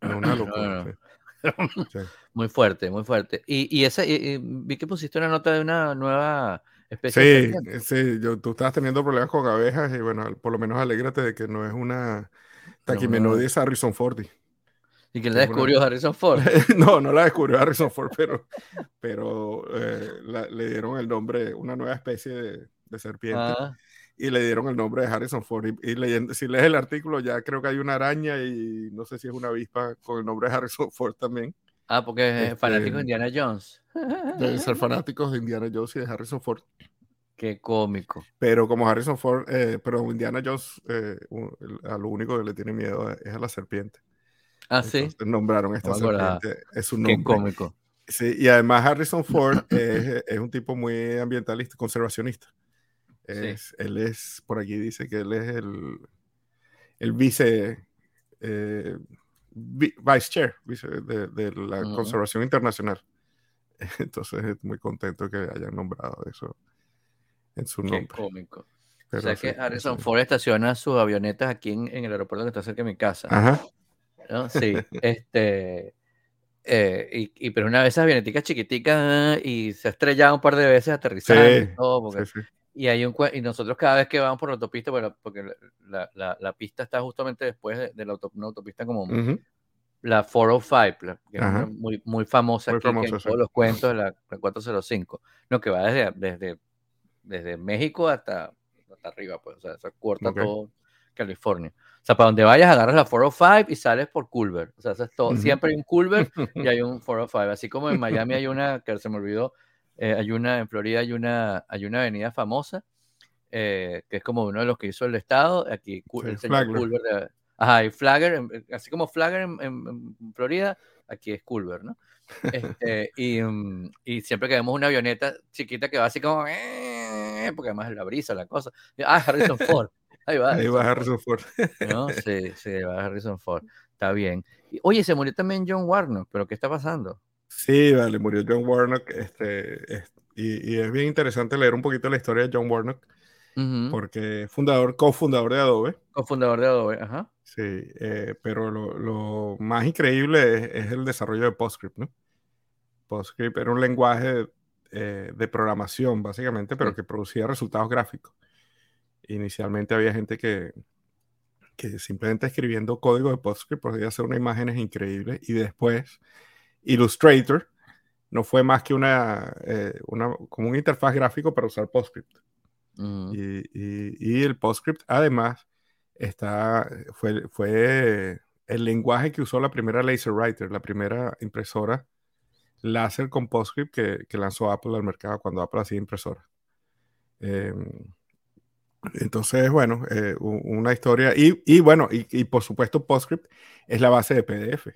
Es una locura. no. sí. Sí. Muy fuerte, muy fuerte. Y, y esa, y- y vi que pusiste una nota de una nueva Sí, sí, yo, tú estabas teniendo problemas con abejas y bueno, por lo menos alégrate de que no es una Tachymenodes Harrison Fordi. Y que es la descubrió Harrison Ford. No, no la descubrió Harrison Ford, pero, pero eh, la- le dieron el nombre, una nueva especie de, de serpiente, Ah, y le dieron el nombre de Harrison Ford. Y, y leyendo, si lees el artículo, ya creo que hay una araña y no sé si es una avispa con el nombre de Harrison Ford también. Ah, porque es Este- fanático de Indiana Jones. Deben ser fanáticos de Indiana Jones y de Harrison Ford. Qué cómico. Pero como Harrison Ford, eh, pero Indiana Jones, eh, un- a lo único que le tiene miedo es a la serpiente. Ah, sí, nombraron esta No serpiente, es qué nombre. cómico. Sí, y además Harrison Ford es, es un tipo muy ambientalista, conservacionista. Es- Él es, por aquí dice que él es el, el vice, eh, vice chair vice de, de la conservación internacional. Entonces, es muy contento que hayan nombrado eso en su Qué nombre. cómico. O sea sí, que Harrison sí. Ford estaciona sus avionetas aquí en, en el aeropuerto que está cerca de mi casa. Ajá. ¿no? Sí, este. eh, y, y pero una vez esas avioneticas chiquiticas y se ha estrellado un par de veces aterrizando y todo, porque-. Y hay un y nosotros cada vez que vamos por la autopista, bueno, porque la, la- la- pista está justamente después de, de la auto- una autopista como Ujú. la 405, la- que es muy, muy famosa Muy aquí, que en sí. todos los cuentos de la, la 405, no, que va desde, desde, desde México hasta, hasta arriba, pues, o sea, se corta Ok. todo California. O sea, para donde vayas, agarras la 405 y sales por Culver. O sea, eso es todo. Siempre hay un Culver y hay un 405. Así como en Miami hay una, que se me olvidó, eh, hay una, en Florida hay una, hay una avenida famosa, eh, que es como uno de los que hizo el Estado. Aquí Sí, el señor Flagler. Culver de- Ajá, y Flagger, en- así como Flagger en, en- en Florida, aquí es Culver, ¿no? Este, y, mm, y siempre que vemos una avioneta chiquita que va así como, "Eh", porque además es la brisa, la cosa. Ah, Harrison Ford. Ahí va. Ahí va Harrison Ford. ¿no? Sí, sí, va Harrison Ford. Está bien. Oye, se murió también John Warnock, pero ¿qué está pasando? Sí, vale, murió John Warnock. Este, es- y, y es bien interesante leer un poquito la historia de John Warnock, porque es fundador, cofundador de Adobe. Cofundador de Adobe, ajá. Sí, eh, pero lo, lo más increíble es, es el desarrollo de PostScript, ¿no? PostScript era un lenguaje eh, de programación, básicamente, pero que producía resultados gráficos. Inicialmente había gente que, que simplemente escribiendo código de PostScript podía hacer unas imágenes increíbles y después Illustrator no fue más que una, eh, una como un interfaz gráfico para usar PostScript. Y, y- y el PostScript, además, está, fue, fue el lenguaje que usó la primera LaserWriter, la primera impresora láser con PostScript que, que lanzó Apple al mercado cuando Apple hacía impresoras. Eh, entonces, bueno, eh, una historia. Y, y bueno, y, y por supuesto, PostScript es la base de PDF,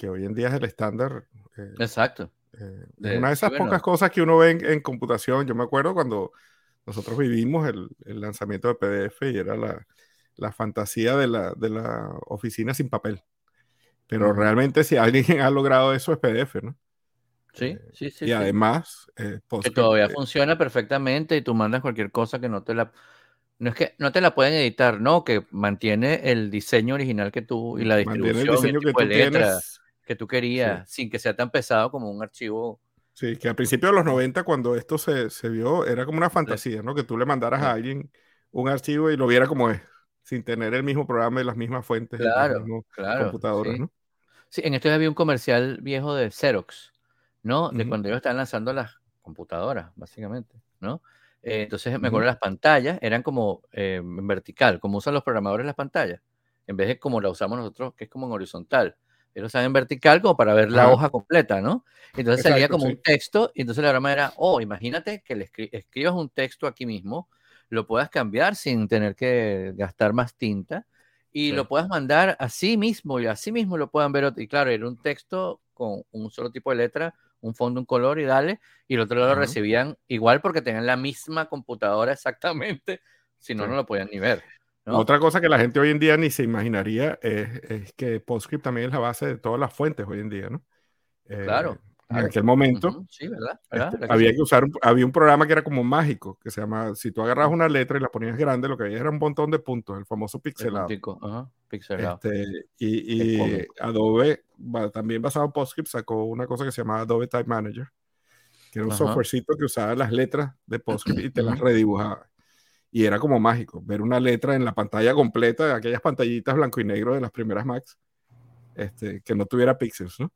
que hoy en día es el estándar. eh, Exacto. eh, De- una de esas bueno. pocas cosas que uno ve en, en computación. Yo me acuerdo cuando nosotros vivimos el, el lanzamiento de PDF y era la, la fantasía de la, de la oficina sin papel. Pero realmente si alguien ha logrado eso es PDF, ¿no? Sí, Eh, sí, sí. y sí. además, eh, que todavía eh, funciona perfectamente y tú mandas cualquier cosa que no te la... No es que no te la pueden editar, no, que mantiene el diseño original que tú y la mantiene distribución el y el diseño que tú tienes. Que tú querías, sin que sea tan pesado como un archivo. Sí, que al principio de los 90, cuando esto se, se vio, era como una fantasía, ¿no? Que tú le mandaras Sí. a alguien un archivo y lo viera como es, sin tener el mismo programa y las mismas fuentes y las Claro, claro. computadoras, sí. ¿no? Sí, en esto había un comercial viejo de Xerox, ¿no? De cuando ellos estaban lanzando las computadoras, básicamente, ¿no? Eh, entonces me acuerdo las pantallas eran como eh, en vertical, como usan los programadores las pantallas, en vez de como la usamos nosotros, que es como en horizontal. Ellos usan en vertical como para ver la Ajá. hoja completa, ¿no? Entonces salía Exacto, como sí. un texto, y entonces la broma era, oh, imagínate que le escri- escribas un texto aquí mismo, lo puedas cambiar sin tener que gastar más tinta, y Sí. lo puedas mandar así mismo, y así mismo lo puedan ver. Y claro, era un texto con un solo tipo de letra, un fondo, un color y dale, y el otro lado lo Ajá. recibían igual porque tenían la misma computadora exactamente, si no, Sí. no lo podían ni ver. ¿No? Otra cosa que la gente hoy en día ni se imaginaría es, es que PostScript también es la base de todas las fuentes hoy en día, ¿no? Eh, Claro. en aquel momento. Sí, ¿verdad? este, ¿verdad? ¿Verdad que había que usar, un- había un programa que era como mágico, que se llama, si tú agarrabas una letra y la ponías grande, lo que había era un montón de puntos, el famoso El pixelado. ajá, pixelado. Este, y. Adobe, también basado en PostScript, sacó una cosa que se llamaba Adobe Type Manager, que era un Ajá. softwarecito que usaba las letras de PostScript y te las redibujaba. Y era como mágico, ver una letra en la pantalla completa de aquellas pantallitas blanco y negro de las primeras Macs, este, que no tuviera píxeles, ¿no?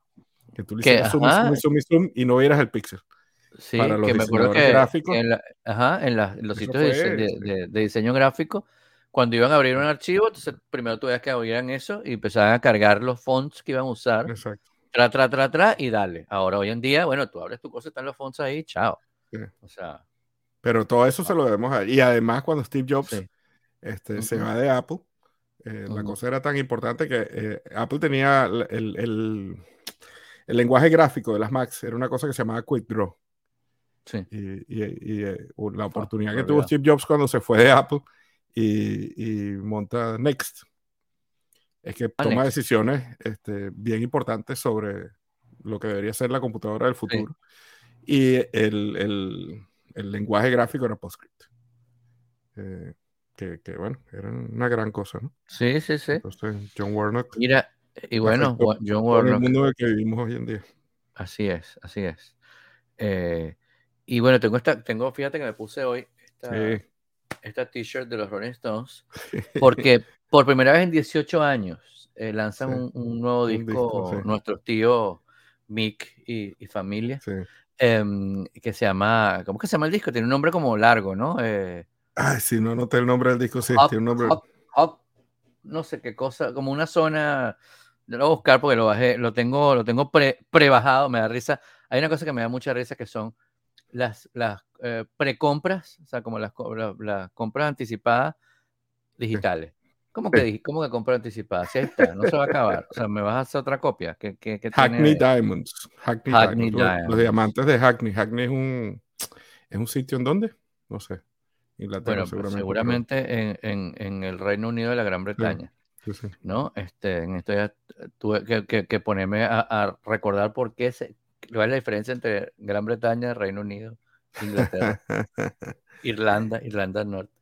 Que tú le hicieras zoom y zoom zoom zoom y no vieras el píxel. sí, Para los que me acuerdo que, gráficos, en, la- ajá, en, la- en los sitios de, dise- fue, de- sí, de- de diseño gráfico, cuando iban a abrir un archivo, entonces primero tuvieras que abrir eso y empezaban a cargar los fonts que iban a usar, exacto. tra, tra, tra, tra, y dale. Ahora, hoy en día, bueno, tú abres tu cosa, están los fonts ahí, chao. sí. O sea, Pero todo eso se lo debemos a Y además, cuando Steve Jobs sí. este, se va de Apple, eh, la cosa era tan importante que eh, Apple tenía el, el- el- el lenguaje gráfico de las Macs, era una cosa que se llamaba Quick Draw. sí. Y, y- y, eh, la Ah, oportunidad me que tuvo. Steve Jobs cuando se fue de Apple y, y monta Next es que Ah, toma Next. decisiones este, bien importantes sobre lo que debería ser la computadora del Sí. futuro. Y el, el- lenguaje gráfico era PostScript. Eh, que, que, bueno, era una gran cosa, ¿no? Sí, sí, sí. Entonces, John Warnock Mira, y bueno, John todo el Warnock, mundo en el que vivimos hoy en día. así es, así es. Eh, y bueno, tengo esta, tengo, fíjate que me puse hoy esta, Sí. esta t-shirt de los Rolling Stones, porque por primera vez en 18 años eh, lanzan Sí. un, un nuevo Un disco, disco, sí. nuestros tíos Mick y, y familia, Em, que se llama, ¿cómo que se llama el disco? Tiene un nombre como largo, ¿no? Eh, Ay, si no anoté el nombre del disco, sí, tiene un nombre. Hop, no sé qué cosa, como una zona, lo voy a buscar porque lo bajé, lo tengo, lo tengo pre, prebajado, me da risa. Hay una cosa que me da mucha risa que son las, las eh, precompras, o sea, como las, co- la- las compras anticipadas digitales. ¿Cómo que, Sí. cómo que compra anticipada? Si ahí está, no se va a acabar. O sea, ¿me vas a hacer otra copia? ¿Qué, qué, qué tiene Hackney Diamonds. Hackney, Hackney Diamonds. Los, diamantes de Hackney. Hackney es un, es un sitio en dónde? No sé. Inglaterra, Bueno, pues seguramente. seguramente en, en- en el Reino Unido de la Gran Bretaña. sí, sí. ¿no? Este, en esto ya tuve que, que- que ponerme a, a recordar por qué se, cuál es la diferencia entre Gran Bretaña, Reino Unido, Inglaterra, Irlanda, Irlanda del Norte.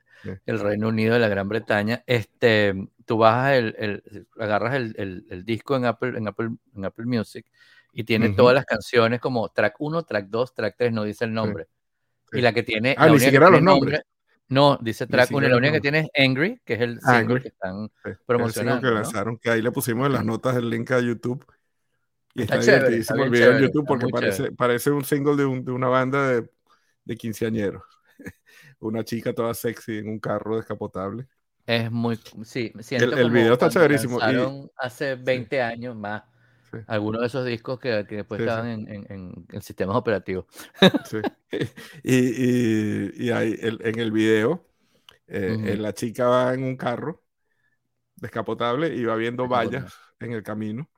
El Reino Unido de la Gran Bretaña. Este, tú bajas el, el- agarras el, el- el disco en Apple, en Apple, en Apple Music y tiene Ujú. todas las canciones como track 1, track 2, track 3, no dice el nombre. sí. Y la que tiene, Ah, ni que siquiera los nombres. nombre- no, dice track 1 y siquiera la única que tiene es Angry, que es el single Angry. que están Sí, el promocionando. que ¿no? lanzaron, que ahí le pusimos en las notas el link a YouTube. Y Está está, divertidísimo el video en YouTube porque parece, parece un single de, un- de una banda de, de quinceañeros. Una chica toda sexy en un carro descapotable. Es muy, sí, me siento El- el como video está chéverísimo, y- hace 20 años más Sí. algunos de esos discos que, que después Sí, estaban en, en, en- en sistemas operativos. Sí. Y, y- y ahí, el- en el video, eh, eh, la chica va en un carro descapotable y va viendo vallas en el camino.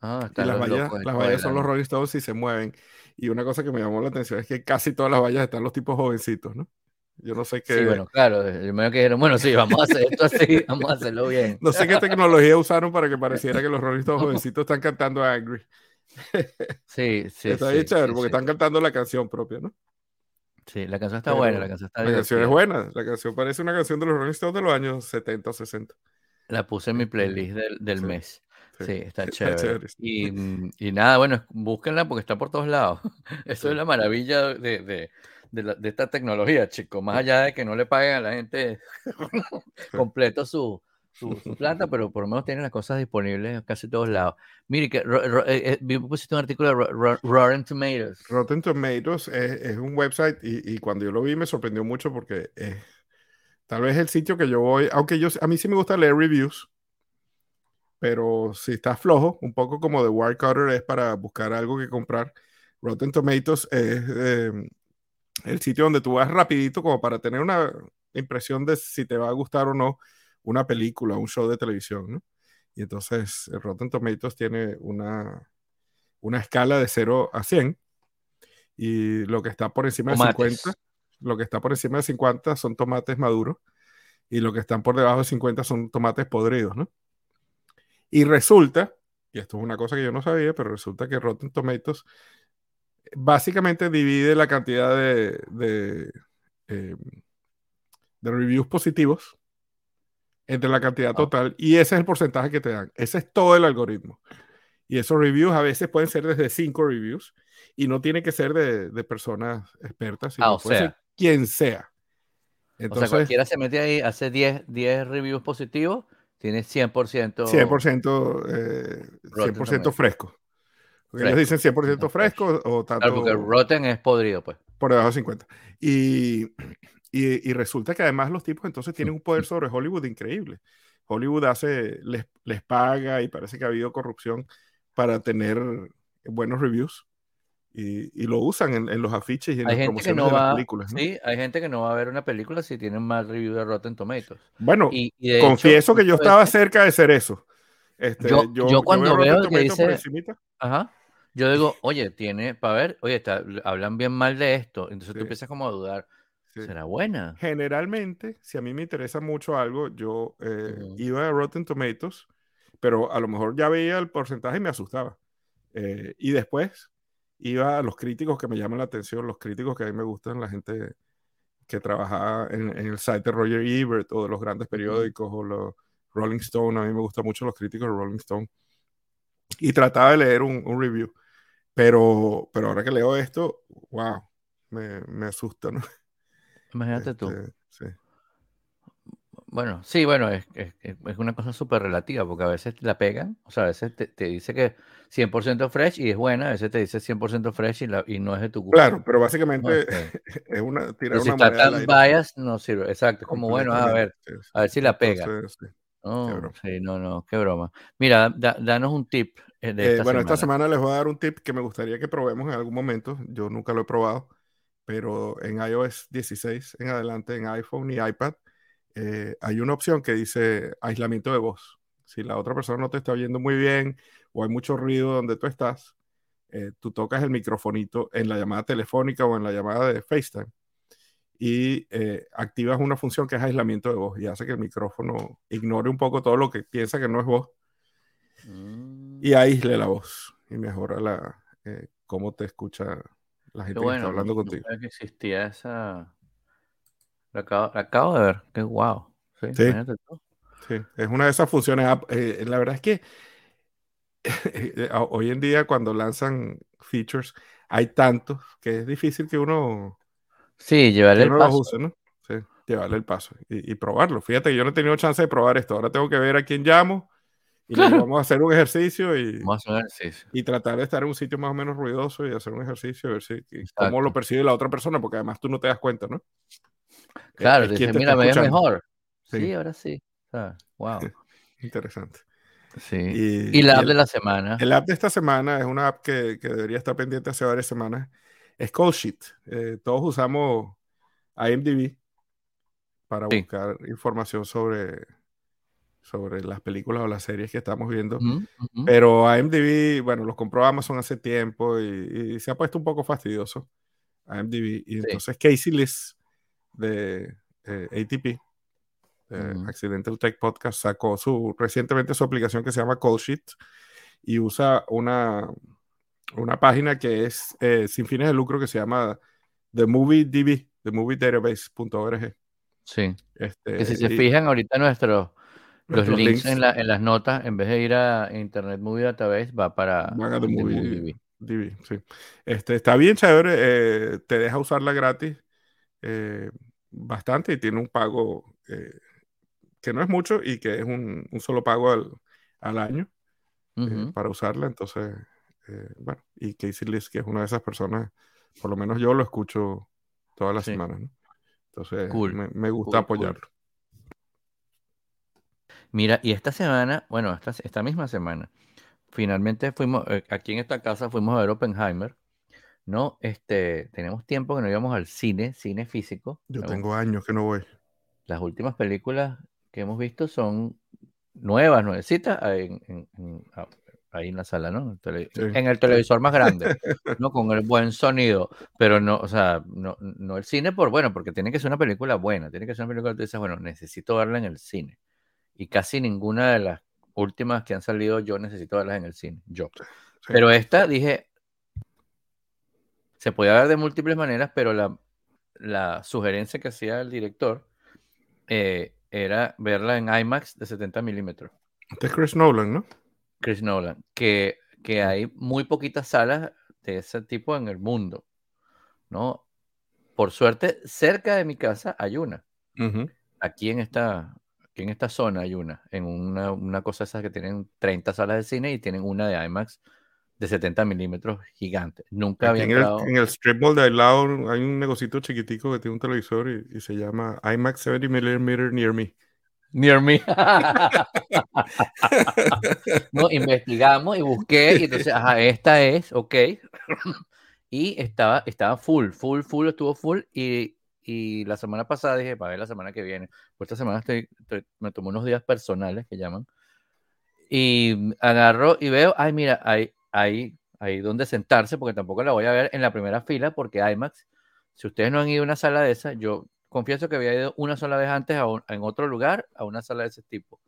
Ah, Y las vallas, las vallas son los. Rolling Stones y se mueven. Y una cosa que me llamó la atención es que casi todas las vallas están los tipos jovencitos, ¿no? Yo no sé qué, Sí, bueno, claro, yo me que dijeron, bueno, sí, vamos a hacer esto así, vamos a hacerlo bien. no sé qué tecnología usaron para que pareciera que los Rolling Stones jovencitos están cantando Angry. Sí, sí, está sí, bien chévere sí, porque sí. están cantando la canción propia, ¿no? Sí, la canción está Pero buena, la canción está La canción es buena, la canción parece una canción de los Rolling Stones de los años 70 o 60. La puse en mi Este, playlist del, del mes. sí. Está Está chévere. chévere. Y, y nada, bueno, búsquenla porque está por todos lados. Eso es la maravilla de, de- de la- de esta tecnología, chicos. Más allá de que no le paguen a la gente completo su, su, su plata, pero por lo menos tienen las cosas disponibles en casi todos lados. Mire, que ro- ro- eh, eh, vi- pusiste un artículo de Ro- Ro- Rotten Tomatoes. Rotten Tomatoes es, es un website y, y cuando yo lo vi me sorprendió mucho porque es tal vez el sitio que yo voy, aunque yo, a mí sí me gusta leer reviews, pero si está flojo, un poco como The Wirecutter es para buscar algo que comprar. Rotten Tomatoes es eh, el sitio donde tú vas rapidito como para tener una impresión de si te va a gustar o no una película, un show de televisión, ¿no? Y entonces el Rotten Tomatoes tiene una, una escala de 0 a 100 y lo que está por encima de Tomates. 50, lo que está por encima de 50 son tomates maduros y lo que están por debajo de 50 son tomates podridos, ¿no? Y resulta, y esto es una cosa que yo no sabía, pero resulta que Rotten Tomatoes básicamente divide la cantidad de, de, eh, de reviews positivos entre la cantidad Ah. total y ese es el porcentaje que te dan. Ese es todo el algoritmo. Y esos reviews a veces pueden ser desde 5 reviews y no tiene que ser de, de personas expertas, sino Ah, o puede sea. ser quien sea. o Entonces, sea, cualquiera se mete ahí, hace 10, 10 reviews positivos, tiene 100%. 100%, eh, Rotten 100% Tomatoes. fresco. Ellos dicen 100% Ajá, fresh. fresco o tanto Claro, porque Rotten es podrido, pues. por debajo de 50. Y, y, y resulta que además los tipos entonces tienen un poder sobre Hollywood increíble. Hollywood hace, les, les paga y parece que ha habido corrupción para tener buenos reviews y, y lo usan en, en los afiches y en Hay las promociones no de las va, películas. ¿no? sí, hay gente que no va a ver una película si tiene un mal review de Rotten Tomatoes. Bueno, Y, y confieso hecho, que yo estaba cerca de ser eso. Este, Yo- yo cuando Rotten veo que por dice- encimita. Ajá. Yo digo, oye, tiene, para ver, oye, está- hablan bien mal de esto. Entonces Sí. tú empiezas como a dudar, Sí. ¿será buena? Generalmente, si a mí me interesa mucho algo, yo eh, iba a Rotten Tomatoes, pero a lo mejor ya veía el porcentaje y me asustaba. Eh, y después iba a los críticos que me llaman la atención, los críticos que a mí me gustan, la gente que trabajaba en, en el site de Roger Ebert o de los grandes periódicos o los Rolling Stone. A mí me gustan mucho los críticos de Rolling Stone. Y trataba de leer un, un review. Pero, pero ahora que leo esto, wow, me, me asusta, ¿no? Imagínate tú. Este, sí. Bueno, sí, bueno, es, es- es- una cosa súper relativa, porque a veces la pegan, o sea, a veces te, te dice que 100% fresh y es buena, a veces te dice 100% fresh y, la- y no es de tu gusto. Claro, pero básicamente este, es una tirar pero si una está tan aire. bias, no sirve. Exacto, es como, bueno, a ver, a ver si la pega. Entonces, sí. No, broma. sí, no, no, qué broma. Mira, da- danos un tip eh, de Eh, esta bueno, semana. esta semana les voy a dar un tip que me gustaría que probemos en algún momento. Yo nunca lo he probado, pero en iOS 16 en adelante, en iPhone y iPad, eh, hay una opción que dice aislamiento de voz. Si la otra persona no te está oyendo muy bien o hay mucho ruido donde tú estás, eh, tú tocas el microfonito en la llamada telefónica o en la llamada de FaceTime y eh, activas una función que es aislamiento de voz y hace que el micrófono ignore un poco todo lo que piensa que no es voz Mm, y aísle la voz y mejora la eh, cómo te escucha la gente que bueno, está no, hablando contigo. que existía esa. La acabo, la acabo de ver, qué guau. Sí, Sí. tú. Sí, es una de esas funciones. app. Eh, la verdad es que eh, hoy en día cuando lanzan features hay tantos que es difícil que uno, Sí, llevarle el paso. ¿no? Sí, llevarle el paso y, y probarlo. Fíjate que yo no he tenido chance de probar esto. Ahora tengo que ver a quién llamo y Claro. vamos a hacer un ejercicio y, Vamos a hacer un ejercicio. y tratar de estar en un sitio más o menos ruidoso y hacer un ejercicio, a ver si, cómo lo percibe la otra persona, porque además tú no te das cuenta, ¿no? Claro, es te quien dice, mira, me mejor. Sí. Sí, ahora sí. wow. Interesante. Sí. Y, Y la y app el, de la semana. el app de esta semana es una app que, que debería estar pendiente hace varias semanas. Es Call Sheet. Eh, todos usamos IMDb para Sí. buscar información sobre, sobre las películas o las series que estamos viendo. Pero IMDb, bueno, los compró Amazon hace tiempo y, y se ha puesto un poco fastidioso IMDb. Y Sí. entonces Casey Liz de eh, ATP, Ujú. Accidental Tech Podcast, sacó su, recientemente su aplicación que se llama Call Sheet y usa una, una página que es eh, sin fines de lucro que se llama The Movie DB, TheMovieDatabase.org. Sí. Este, Que si se y fijan ahorita nuestros los nuestros links en, links la, en las notas, en vez de ir a Internet Movie Database, va para van a The The Movie Movie DB. DB, sí. Este, está bien chévere, eh, te deja usarla gratis eh, bastante y tiene un pago eh, que no es mucho y que es un, un solo pago al, al año eh, Ujú. para usarla. Entonces, eh, bueno, y Casey Liz, que es una de esas personas, por lo menos yo lo escucho todas las Sí. semanas, ¿no? Entonces, Cool, me, me gusta cool, cool. apoyarlo. Mira, y esta semana, bueno, esta, esta misma semana, finalmente fuimos, eh, aquí en esta casa fuimos a ver Oppenheimer, ¿no? Este, tenemos tiempo que no íbamos al cine, cine físico. Yo tengo años que no voy. las últimas películas que hemos visto son nuevas, nuevecitas, en, en- en- ahí en la sala, ¿no? En el, tele- Sí. en el televisor más grande, ¿no? Con el buen sonido, pero no, o sea, no, no el cine por, bueno, porque tiene que ser una película buena, tiene que ser una película que tú dices, bueno, necesito verla en el cine. Y casi ninguna de las últimas que han salido yo necesito verlas en el cine, yo. Sí. Pero esta dije, Se podía ver de múltiples maneras, pero la, la sugerencia que hacía el director eh, era verla en IMAX de 70 milímetros. Este es Chris Nolan, ¿no? Chris Nolan, que, que hay muy poquitas salas de ese tipo en el mundo, ¿no? Por suerte, cerca de mi casa hay una. Aquí en esta, aquí en esta zona hay una, en una, una cosa esas que tienen 30 salas de cine y tienen una de IMAX de 70 milímetros gigante. Nunca había en el, en el, strip mall de al lado hay un negocito chiquitico que tiene un televisor y, se llama IMAX 70 mm Near Me. Near Me. no, investigamos y busqué y entonces, ajá, esta es, ok. y estaba, estaba full, full, full, estuvo full y, y la semana pasada dije, para ver la semana que viene. Pues esta semana estoy, me tomé unos días personales que llaman. Y agarro y veo, ay, mira, hay, ahí, ahí donde sentarse, porque tampoco la voy a ver en la primera fila, porque IMAX, si ustedes no han ido a una sala de esa, yo confieso que había ido una sola vez antes a en otro lugar a una sala de ese tipo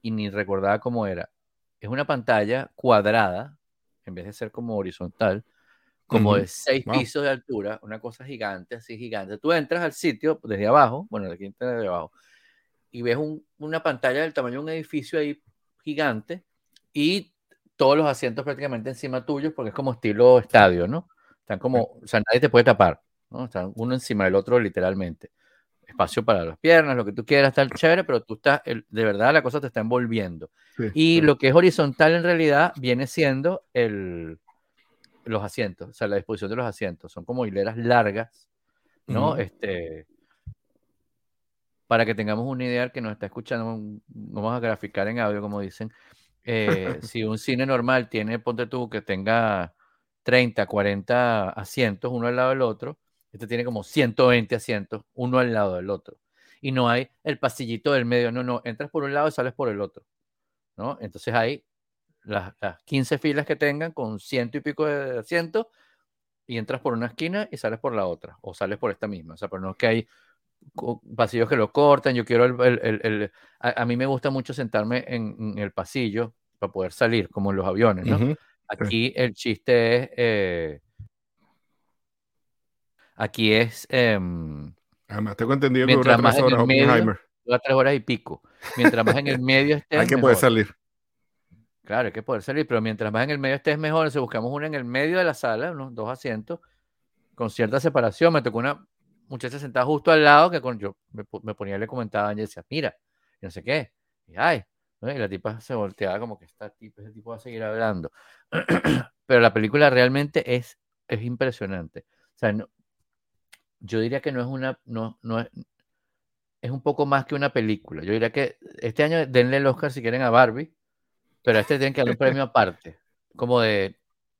y ni recordaba cómo era. Es una pantalla cuadrada, en vez de ser como horizontal, como de seis pisos de altura, una cosa gigante, así gigante. Tú entras al sitio desde abajo, bueno, aquí desde abajo, y ves una pantalla del tamaño de un edificio ahí gigante y todos los asientos prácticamente encima tuyos, porque es como estilo estadio, ¿no? Están como, o sea, nadie te puede tapar, ¿no? Están uno encima del otro literalmente. Espacio para las piernas, lo que tú quieras, está chévere, pero tú estás, de verdad la cosa te está envolviendo. y lo que es horizontal en realidad viene siendo el, los asientos, o sea, la disposición de los asientos. Son como hileras largas, ¿no? Este, para que tengamos una idea que nos está escuchando, vamos a graficar en audio, como dicen, eh, si un cine normal tiene, ponte tú, que tenga 30, 40 asientos uno al lado del otro, este tiene como 120 asientos uno al lado del otro. Y no hay el pasillito del medio, no, no, entras por un lado y sales por el otro, ¿no? Entonces hay las, 15 filas que tengan con ciento y pico de asientos y entras por una esquina y sales por la otra, o sales por esta misma. O sea, pero no es que hay pasillos que lo cortan, yo quiero el... el, a, mí me gusta mucho sentarme en, el pasillo para poder salir, como en los aviones, ¿no? Aquí el chiste es... Eh, aquí es... Em, Además, tengo entendido que dura tres horas medio, dura tres horas y pico. Mientras más en el medio estés... Hay que poder salir. Claro, hay que poder salir, pero mientras más en el medio estés mejor. Entonces buscamos una en el medio de la sala, unos dos asientos, con cierta separación. Me tocó una muchacha sentada justo al lado que con, yo me, ponía y le comentaba y decía, mira, y no sé qué, y ay, y la tipa se volteaba como que esta tipa, ese tipo va a seguir hablando. Pero la película realmente es, es impresionante. O sea, yo diría que no es una, no, no es, es un poco más que una película. Yo diría que este año denle el Oscar si quieren a Barbie, pero a este tienen que dar un premio aparte, como de,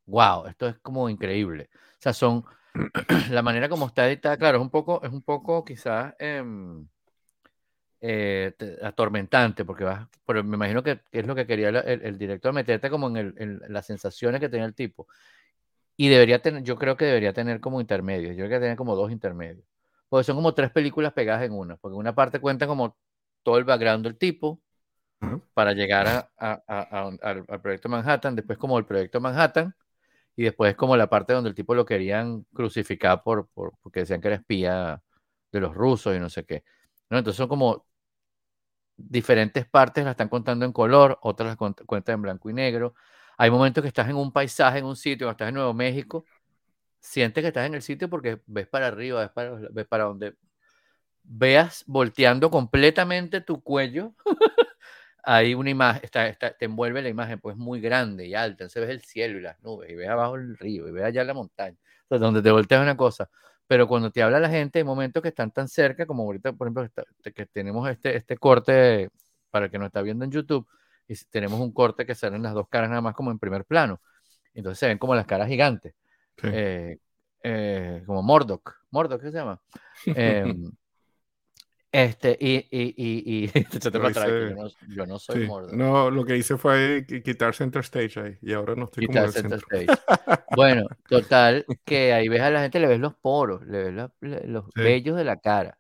wow, esto es como increíble. O sea, son, la manera como está editada, claro, es un poco, es un poco quizás em, eh, atormentante, porque vas, pero me imagino que, es lo que quería el, director, meterte como en, las sensaciones que tenía el tipo. Y debería tener, yo creo que debería tener como intermedios, yo creo que tener como dos intermedios. Porque son como tres películas pegadas en una, porque una parte cuenta como todo el background del tipo para llegar al, al proyecto Manhattan, después como el proyecto Manhattan, y después es como la parte donde el tipo lo querían crucificar por, porque decían que era espía de los rusos y no sé qué. ¿no? Entonces son como diferentes partes, las están contando en color, otras las cuentan en blanco y negro. Hay momentos que estás en un paisaje, en un sitio, cuando estás en Nuevo México, sientes que estás en el sitio porque ves para arriba, ves para, ves para donde veas volteando completamente tu cuello hay una imagen, está, te envuelve la imagen, pues muy grande y alta, entonces ves el cielo y las nubes, y ves abajo el río, y ves allá la montaña, entonces, donde te volteas una cosa. Pero cuando te habla la gente, hay momentos que están tan cerca, como ahorita, por ejemplo, que tenemos este, este corte para el que nos está viendo en YouTube, y tenemos un corte que salen las dos caras nada más como en primer plano. Entonces se ven como las caras gigantes. Eh, eh, como Mordok. Mordok, ¿qué se llama? Eh, este, y, y, y, y yo, no, soy Mordor. No, lo que hice fue quitar Center Stage ahí, y ahora no estoy quitar center Stage. bueno, total, que ahí ves a la gente, le ves los poros, le ves los vellos de la cara.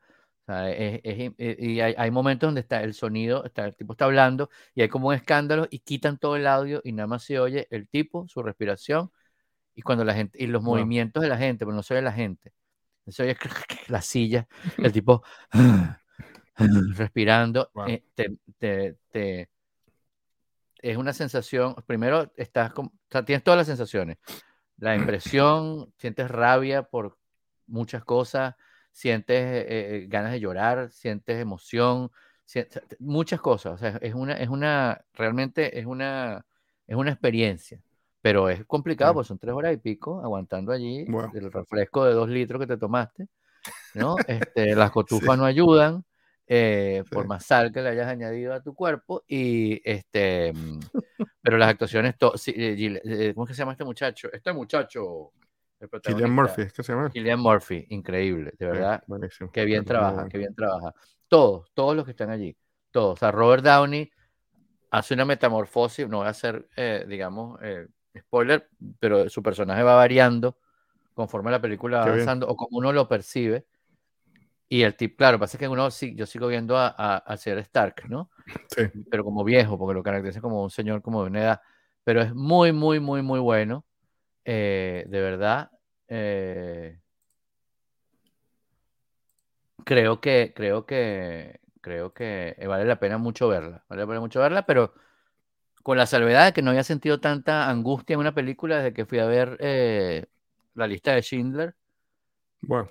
O sea, es, es, y hay, hay, momentos donde está el sonido, está, el tipo está hablando y hay como un escándalo y quitan todo el audio y nada más se oye el tipo, su respiración y cuando la gente, y los Wow. movimientos de la gente, pero no se oye la gente, se oye la silla, el tipo respirando, Wow. eh, te, te- te- es una sensación, primero estás como, o sea, tienes todas las sensaciones, la impresión, sientes rabia por muchas cosas, sientes eh, eh, ganas de llorar, sientes emoción, muchas cosas, o sea, es una, es una, realmente es una, es una experiencia, pero es complicado Sí. porque son tres horas y pico aguantando allí el refresco de dos litros que te tomaste, ¿no? Este, las cotufas Sí. no ayudan, eh, por más sal que le hayas añadido a tu cuerpo, y este, mm, pero las actuaciones, eh, ¿cómo es que se llama este muchacho? Este muchacho, protagonista, Murphy, ¿es que se llama? Cillian Murphy, increíble, de Sí, verdad, buenísimo. qué bien trabaja, bueno. qué bien trabaja. Todos, todos los que están allí, todos. O sea, Robert Downey hace una metamorfosis, no voy a hacer, eh, digamos, eh, spoiler, pero su personaje va variando conforme la película va avanzando o como uno lo percibe. Y el tip, claro, pasa que uno sí, yo sigo viendo a, a, a Sir Stark, ¿no? Sí. Pero como viejo, porque lo caracteriza como un señor como de una edad. Pero es muy, muy, muy, muy bueno. Eh, de verdad. eh, creo que, creo que, creo que vale la pena mucho verla. Vale la pena mucho verla, pero con la salvedad de que no había sentido tanta angustia en una película desde que fui a ver eh, la lista de Schindler, Bueno,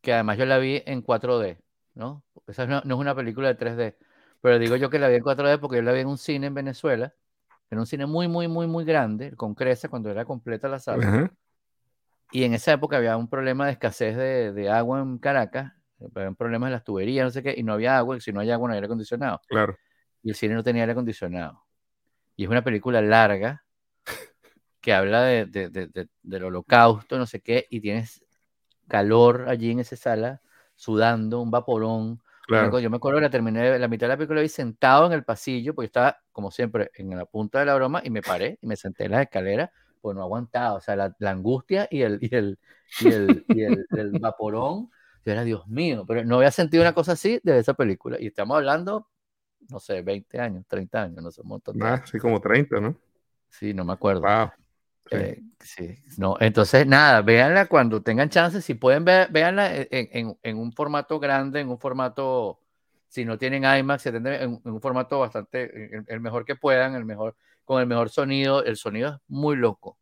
que además yo la vi en 4D, ¿no? Esa no, no es una película de 3D, pero digo yo que la vi en 4D porque yo la vi en un cine en Venezuela, en un cine muy, muy, muy, muy grande, con Cresa, cuando era completa la sala. ajá, Y en esa época había un problema de escasez de, de agua en Caracas, había problemas en las tuberías, no sé qué, y no había agua, y si no hay agua no hay aire acondicionado. claro. Y el cine no tenía aire acondicionado. Y es una película larga que habla de, de- de- de- del holocausto, no sé qué, y tienes calor allí en esa sala, sudando, un vaporón. Claro. Yo me acuerdo que la terminé, la mitad de la película vi sentado en el pasillo, porque estaba, como siempre, en la punta de la broma, y me paré y me senté en las escaleras, pues no aguantaba, o sea, la, la angustia y el, y el, y el, y el- el vaporón, yo era, Dios mío, pero no había sentido una cosa así de esa película, y estamos hablando, no sé, 20 años, 30 años, no sé, un montón de años. así como 30, ¿no? Sí, no me acuerdo. Wow. Sí. Eh, sí, no, entonces nada, véanla cuando tengan chance, si pueden ver, véanla en, en- en un formato grande, en un formato, si no tienen IMAX, si tienen en, en un formato bastante, el, el mejor que puedan, el mejor, con el mejor sonido, el sonido es muy loco,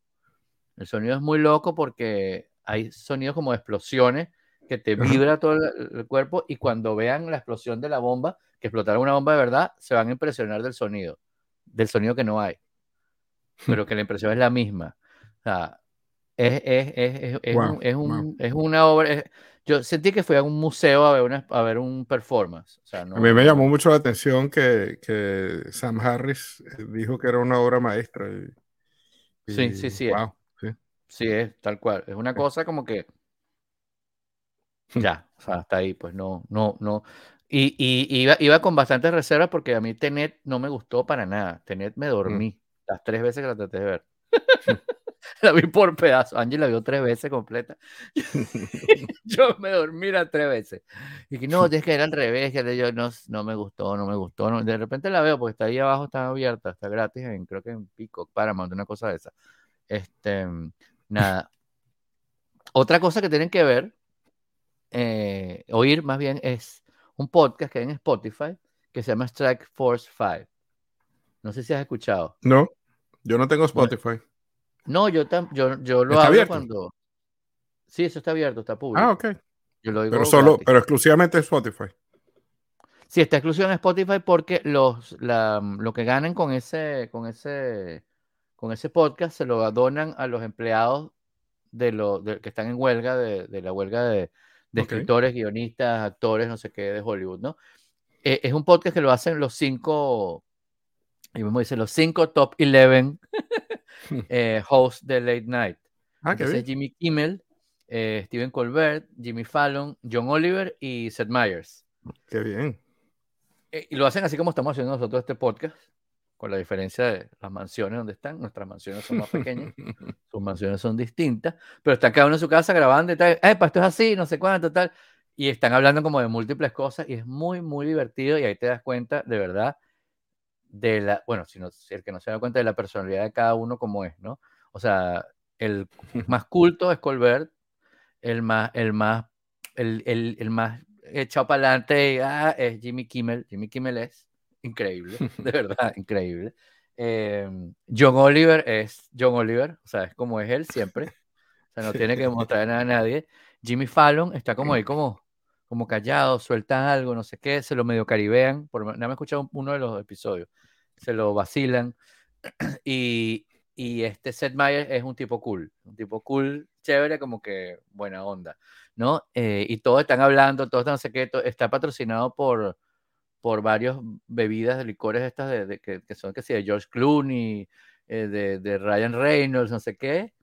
el sonido es muy loco porque hay sonidos como explosiones que te vibra todo el, el cuerpo y cuando vean la explosión de la bomba, que explotará una bomba de verdad, se van a impresionar del sonido, del sonido que no hay pero que la impresión es la misma. O sea, es, es, es, es, es Wow, un- es un- wow. es una obra. yo sentí que fui a un museo a ver, una, a ver un performance. O sea, no, A mí me llamó mucho la atención que, que Sam Harris eh, dijo que era una obra maestra. y- Sí, y sí, sí. Wow. Sí. Sí, es tal cual. Es una Sí. cosa como que. Ya, o sea, hasta ahí, pues no, no, no. Y, y iba, iba con bastantes reservas porque a mí Tenet no me gustó para nada. Tenet me dormí las tres veces que la traté de ver. la vi por pedazos. Angie la vio tres veces completa. yo me dormí las tres veces. Y que no, tienes que ir al revés, que yo no, no me gustó, no me gustó. no. De repente la veo porque está ahí abajo, está abierta, está gratis, en, creo que en Pico, Paramount, una cosa de esa. Este, nada. Otra cosa que tienen que ver, eh, oír más bien, es un podcast que hay en Spotify que se llama Strike Force 5. No sé si has escuchado. No, yo no tengo Spotify. No, yo, tam- yo, yo lo ¿Está hablo abierto? cuando. Sí, eso está abierto, está público. Ah, ok. Yo lo digo Pero solo, gratis. pero exclusivamente Spotify. Sí, está exclusivo en Spotify porque los, la- lo que ganen con ese, con ese, con ese podcast se lo donan a los empleados de lo, de- que están en huelga, de, de la huelga de, escritores, guionistas, actores, no sé qué, de Hollywood, ¿no? Eh, es un podcast que lo hacen los cinco, y mismo dice, los cinco top 11 eh, hosts de Late Night. Ah, Entonces. Jimmy Kimmel, eh, Stephen Colbert, Jimmy Fallon, John Oliver y Seth Meyers. Qué bien. Eh, y lo hacen así como estamos haciendo nosotros este podcast, con la diferencia de las mansiones donde están. Nuestras mansiones son más pequeñas, sus mansiones son distintas, pero están cada uno en su casa grabando y tal. Eh, esto es así, no sé cuánto, tal. Y están hablando como de múltiples cosas y es muy, muy divertido y ahí te das cuenta de verdad de la, bueno, si, no, si el que no se da cuenta de la personalidad de cada uno como es, ¿no? O sea, el más culto es Colbert, el más, el más, el, el, el más echado para adelante ah, es Jimmy Kimmel. Jimmy Kimmel es increíble, de verdad, increíble. Eh, John Oliver es John Oliver, o sea, es como es él siempre. O sea, no tiene que mostrar nada a nadie. Jimmy Fallon está como ahí, como, como callado, suelta algo, no sé qué, se lo medio caribean. Por, no me he escuchado uno de los episodios. Se lo vacilan. Y, y este Seth Meyers es un tipo cool, un tipo cool, chévere, como que buena onda, ¿no? Eh, y todos están hablando, todos están secretos, está patrocinado por, por varias bebidas de licores estas de, que, que, son que sí, de George Clooney, eh, de, de, Ryan Reynolds, no sé qué,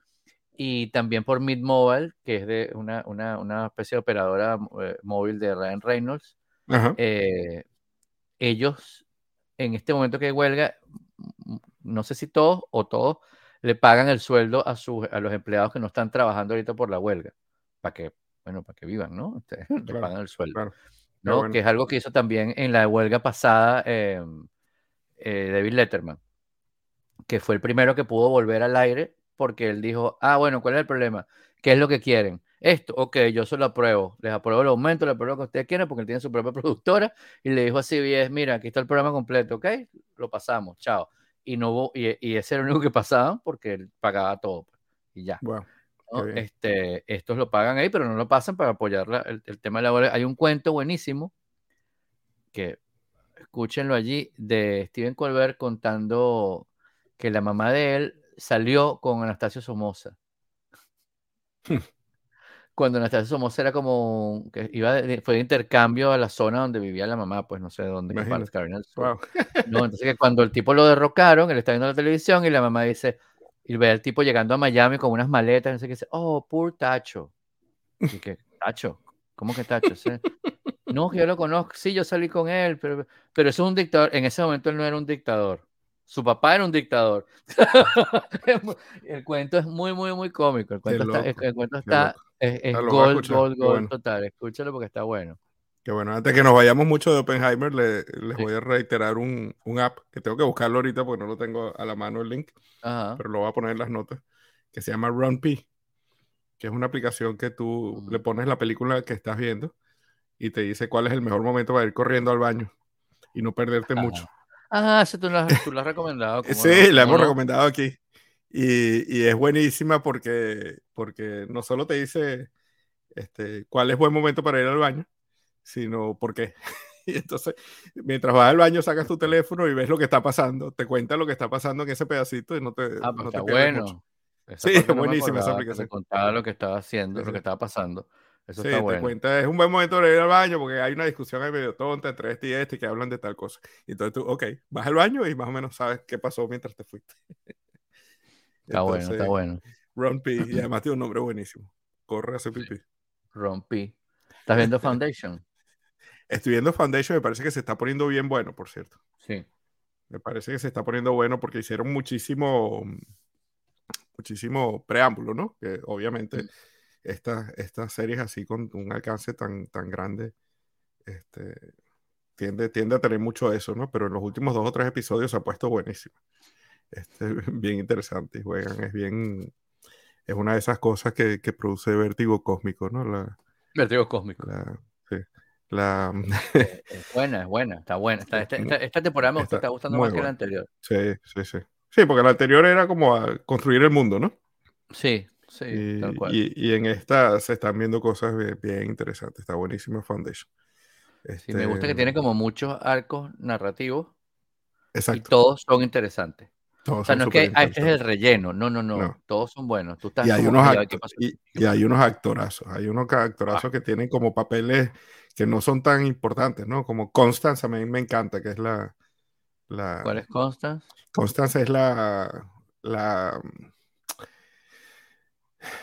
y también por Mid Mobile, que es de una, una, una especie de operadora eh, móvil de Ryan Reynolds. Eh, ellos, en este momento que huelga, no sé si todos o todos le pagan el sueldo a, sus, a los empleados que no están trabajando ahorita por la huelga, para que, bueno, para que vivan, ¿no? le pagan el sueldo. Claro. ¿no? bueno. Que es algo que hizo también en la huelga pasada eh, David Letterman, que fue el primero que pudo volver al aire porque él dijo, ah, bueno, ¿cuál es el problema? ¿Qué es lo que quieren? Esto, ok, yo se lo apruebo, les apruebo el aumento, les apruebo lo que ustedes quieren porque él tiene su propia productora y le dijo a CBS, mira, aquí está el programa completo, ok, lo pasamos, chao. Y, no hubo, y, y ese era el único que pasaban porque él pagaba todo pues, y ya. Wow. ¿no? Este, estos lo pagan ahí, pero no lo pasan para apoyar la, el, el, tema de la huelga. Hay un cuento buenísimo que escúchenlo allí de Steven Colbert contando que la mamá de él salió con Anastasio Somoza. Cuando Anastasio Somoza era como que iba de, fue de intercambio a la zona donde vivía la mamá, pues no sé dónde, del Sur. Wow. No, entonces que cuando el tipo lo derrocaron, él está viendo la televisión y la mamá dice, y ve al tipo llegando a Miami con unas maletas, no sé qué, dice, oh, poor Tacho. Y que, Tacho, ¿cómo que Tacho? ¿Sí? no, yo lo conozco, sí, yo salí con él, pero, pero eso es un dictador, en ese momento él no era un dictador, su papá era un dictador. el cuento es muy, muy, muy cómico, el cuento loco, está, el cuento está, es, es Ah, gol, escuchar, gol, gol bueno. total, escúchalo porque está bueno. Que bueno, antes que nos vayamos mucho de Oppenheimer, le- les Sí. voy a reiterar un, un app que tengo que buscarlo ahorita porque no lo tengo a la mano el link, Ajá. pero lo voy a poner en las notas, que se llama RunP, que es una aplicación que tú le pones la película que estás viendo y te dice cuál es el mejor momento para ir corriendo al baño y no perderte Ajá. mucho. Ah, eso tú lo has, tú lo has recomendado. ¿cómo Sí, no? la ¿Cómo hemos no? recomendado aquí. Y, y es buenísima porque, porque no solo te dice este, cuál es buen momento para ir al baño, sino por qué. Y entonces, mientras vas al baño, sacas tu teléfono y ves lo que está pasando, te cuenta lo que está pasando en ese pedacito y no te, Ah, pues no te está pierdes bueno. mucho. Sí, es buenísima esa aplicación. Contaba lo que estaba haciendo, Sí, lo sí. que estaba pasando. Eso Sí, está te cuenta, es un buen momento para ir al baño porque hay una discusión ahí medio tonta entre este y este que hablan de tal cosa. Y entonces tú, ok, vas al baño y más o menos sabes qué pasó mientras te fuiste. Está bueno, está bueno. Ron P. Y además tiene un nombre buenísimo. Corre a hacer pipí. Rompí. ¿Estás viendo Foundation? Estoy viendo Foundation, me parece que se está poniendo bien bueno, por cierto. Sí. Me parece que se está poniendo bueno porque hicieron muchísimo, muchísimo preámbulo, ¿no? Que obviamente. Estas, estas series así con un alcance tan, tan grande, este, tiende, tiende a tener mucho eso, ¿no? Pero en los últimos dos o tres episodios se ha puesto buenísimo. Este, bien interesante y juegan, es bien, es una de esas cosas que, que produce vértigo cósmico, ¿no? La, Vertigo cósmico. la, sí, la, Eh, es buena, es buena, está buena. Está- esta, esta- esta temporada me Está está gustando más que la buena. anterior. sí, sí, sí. Sí, porque la anterior era como a construir el mundo, ¿no? Sí, sí, Y, tal cual. y- y en esta se están viendo cosas bien, bien interesantes. Está buenísima Foundation. Sí, me gusta que Este, tiene como muchos arcos narrativos y Exacto. todos son interesantes. todos O sea, no es que ah, este es el relleno. No, no, no. No. Todos son buenos. Tú estás Y hay, unos que, "Ay, acto- ¿qué pasó? y, ¿Qué y hay unos actorazos. Hay unos actorazos que tienen como papeles que no son tan importantes, ¿no? Como Constance, a mí me encanta, que es la. la ¿Cuál es Constance? Constance es la. La,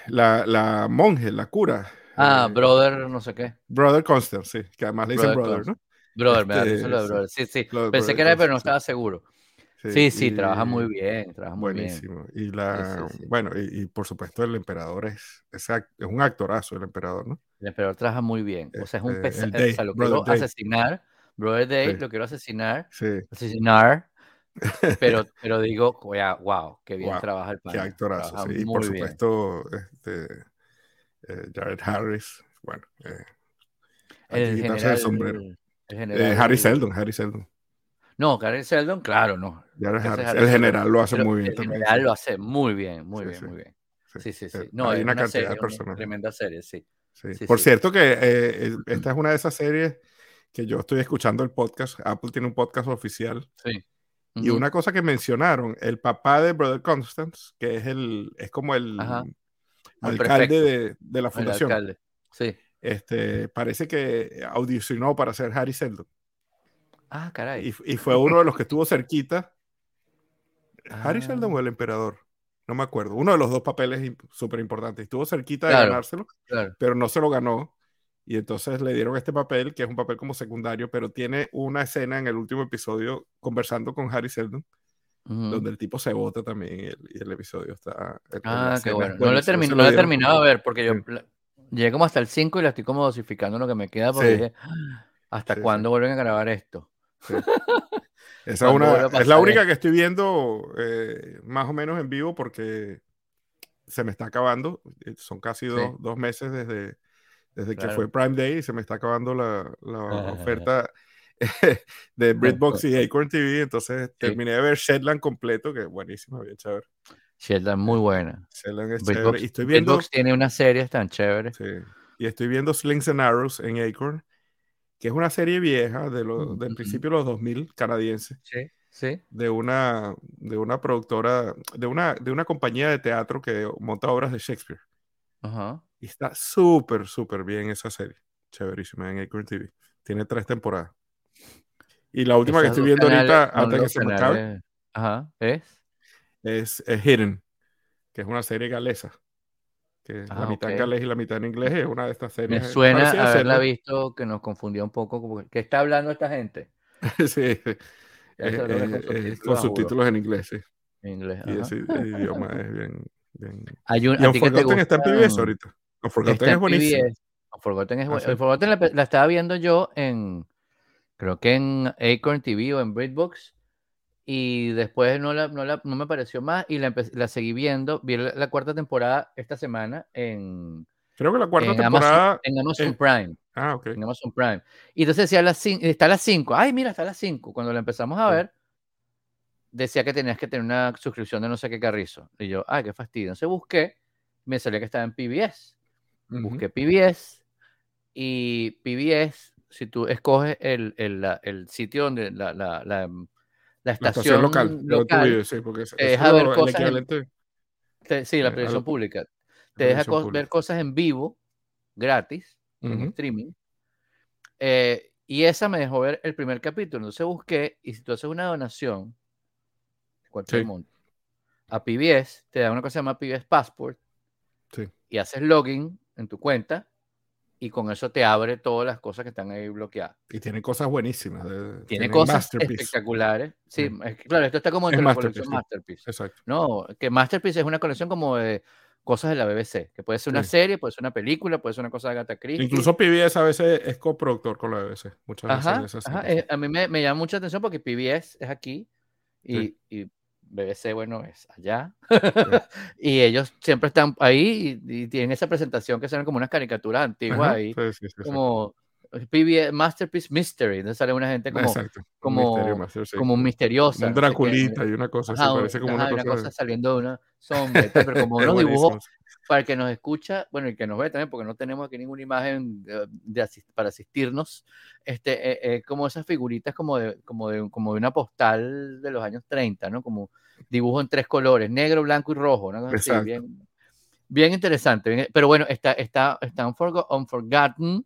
la, la monje, la cura. Ah, eh, brother, no sé qué. Brother Constance, sí, que además le dicen Brother brother, ¿no? Brother, me Este, sí. brother. Sí, Pensé que era, pero no estaba seguro. Sí, sí, y- trabaja muy bien, trabaja muy bien. Buenísimo. Y la, Sí, sí, sí. bueno, y, y por supuesto el emperador es, es, es un actorazo el emperador, ¿no? El emperador trabaja muy bien. O sea, es un Este, pesa- el o Day, sea, lo quiero asesinar. Brother Day, lo quiero asesinar. Sí, Asesinar. Pero, pero digo, wow, qué bien trabaja el pana. Qué actorazo, sí. Y por supuesto, este, eh, Jared Harris, bueno. Eh, el general, sombrero. Eh, Harry Seldon, Harry Seldon. No, Harry Seldon, claro, no. el general lo hace muy bien. El general lo hace muy bien, muy bien, muy bien. Sí, sí, sí. No, hay una, cantidad de personas. Tremenda serie, sí. Por cierto que esta es una de esas series que yo estoy escuchando el podcast. Apple tiene un podcast oficial. Sí. Y una cosa que mencionaron, el papá de Brother Constance, que es el, es como el alcalde de, de, la fundación. alcalde. Sí. Este, parece que audicionó para ser Harry Seldon. Ah, caray. Y, y fue uno de los que estuvo cerquita. Harry Seldon o ah. el emperador. No me acuerdo. Uno de los dos papeles súper importantes. Estuvo cerquita de ganárselo, pero no se lo ganó. Y entonces le dieron este papel, que es un papel como secundario, pero tiene una escena en el último episodio conversando con Harry Seldon, donde el tipo se vota también y el, episodio está... Ah, qué bueno. No lo, he, terminado de ver porque yo llegué como hasta el 5 y la estoy como dosificando lo que me queda porque dije, ah, ¿hasta cuándo vuelven a grabar esto? Esa una, es la única que estoy viendo eh, más o menos en vivo porque se me está acabando. Eh, son casi dos meses desde desde que fue Prime Day se me está acabando la, la oferta de Britbox y Acorn TV, entonces terminé de ver Shetland completo, que es buenísimo, bien chévere. Shetland muy buena. Shetland es chévere. Y estoy viendo, Britbox tiene una serie tan chévere. Sí. Y estoy viendo Slings and Arrows en Acorn, que es una serie vieja de lo, del principio de los 2000 canadiense. Sí. Sí. De una, de una productora, de una, de una compañía de teatro que monta obras de Shakespeare. Ajá. Y está súper, súper bien esa serie. Chéverísima en Acorn TV. Tiene tres temporadas. Y la última que estoy viendo ahorita, antes que se me acabe, Ajá. ¿Es? Es, Hidden, que es una serie galesa. Que la ah, mitad en galés y la mitad en inglés. Es una de estas series. Me suena haberla visto que nos confundió un poco. Como, ¿Qué está hablando esta gente? sí. con subtítulos en inglés, sí. En inglés. Y ese idioma es bien. bien... Hay un, y está en PBS ahorita. Forgotten es buenísimo. Forgotten, es Forgotten la, estaba viendo yo en, creo que en Acorn TV o en Britbox, y después no, la, no, la, no me pareció más y la, la seguí viendo. Vi la, cuarta temporada esta semana en. Creo que la cuarta temporada. en Amazon Prime. Ah, ok. En Amazon Prime. Y entonces decía, las está a las 5. Ay, mira, está a las 5. Cuando la empezamos a ver, decía que tenías que tener una suscripción de no sé qué carrizo. Y yo, ay, qué fastidio. Entonces busqué, me salía que estaba en PBS busqué PBS y PBS, si tú escoges el, el, el sitio donde la, la, la, mm, estación, local, local sí, porque es, te deja ver cosas. En, sí, la televisión pública. Te deja ver cosas en vivo, gratis, en streaming. Eh, y esa me dejó ver el primer capítulo. Entonces busqué, y si tú haces una donación, cualquier monto, a PBS, te da una cosa que se llama PBS Passport. Y haces login en tu cuenta y con eso te abre todas las cosas que están ahí bloqueadas. Y tiene cosas buenísimas. tiene, cosas espectaculares. Sí, claro, esto está como en la colección Masterpiece. Exacto. No, que Masterpiece es una colección como de cosas de la BBC, que puede ser una serie, puede ser una película, puede ser una cosa de Agatha Christie. Incluso PBS a veces es coproductor con la BBC. Muchas veces. Eh, a mí me, me, llama mucha atención porque PBS es aquí y, y BBC, bueno, es allá. y ellos siempre están ahí y, tienen esa presentación que son como unas caricaturas antiguas ahí. como PBS, Masterpiece Mystery. Entonces sale una gente como, como, como misteriosa. Un Draculita y una cosa así, parece como una, cosa, saliendo de una sombra, pero como unos dibujos para el que nos escucha, bueno, y que nos ve también, porque no tenemos aquí ninguna imagen de, para asistirnos, este, eh, eh, como esas figuritas como de, como, de, como de una postal de los años 30, ¿no? Como dibujo en tres colores, negro, blanco y rojo, ¿no? Así, bien, bien interesante. pero bueno, está, está, está Unforgotten.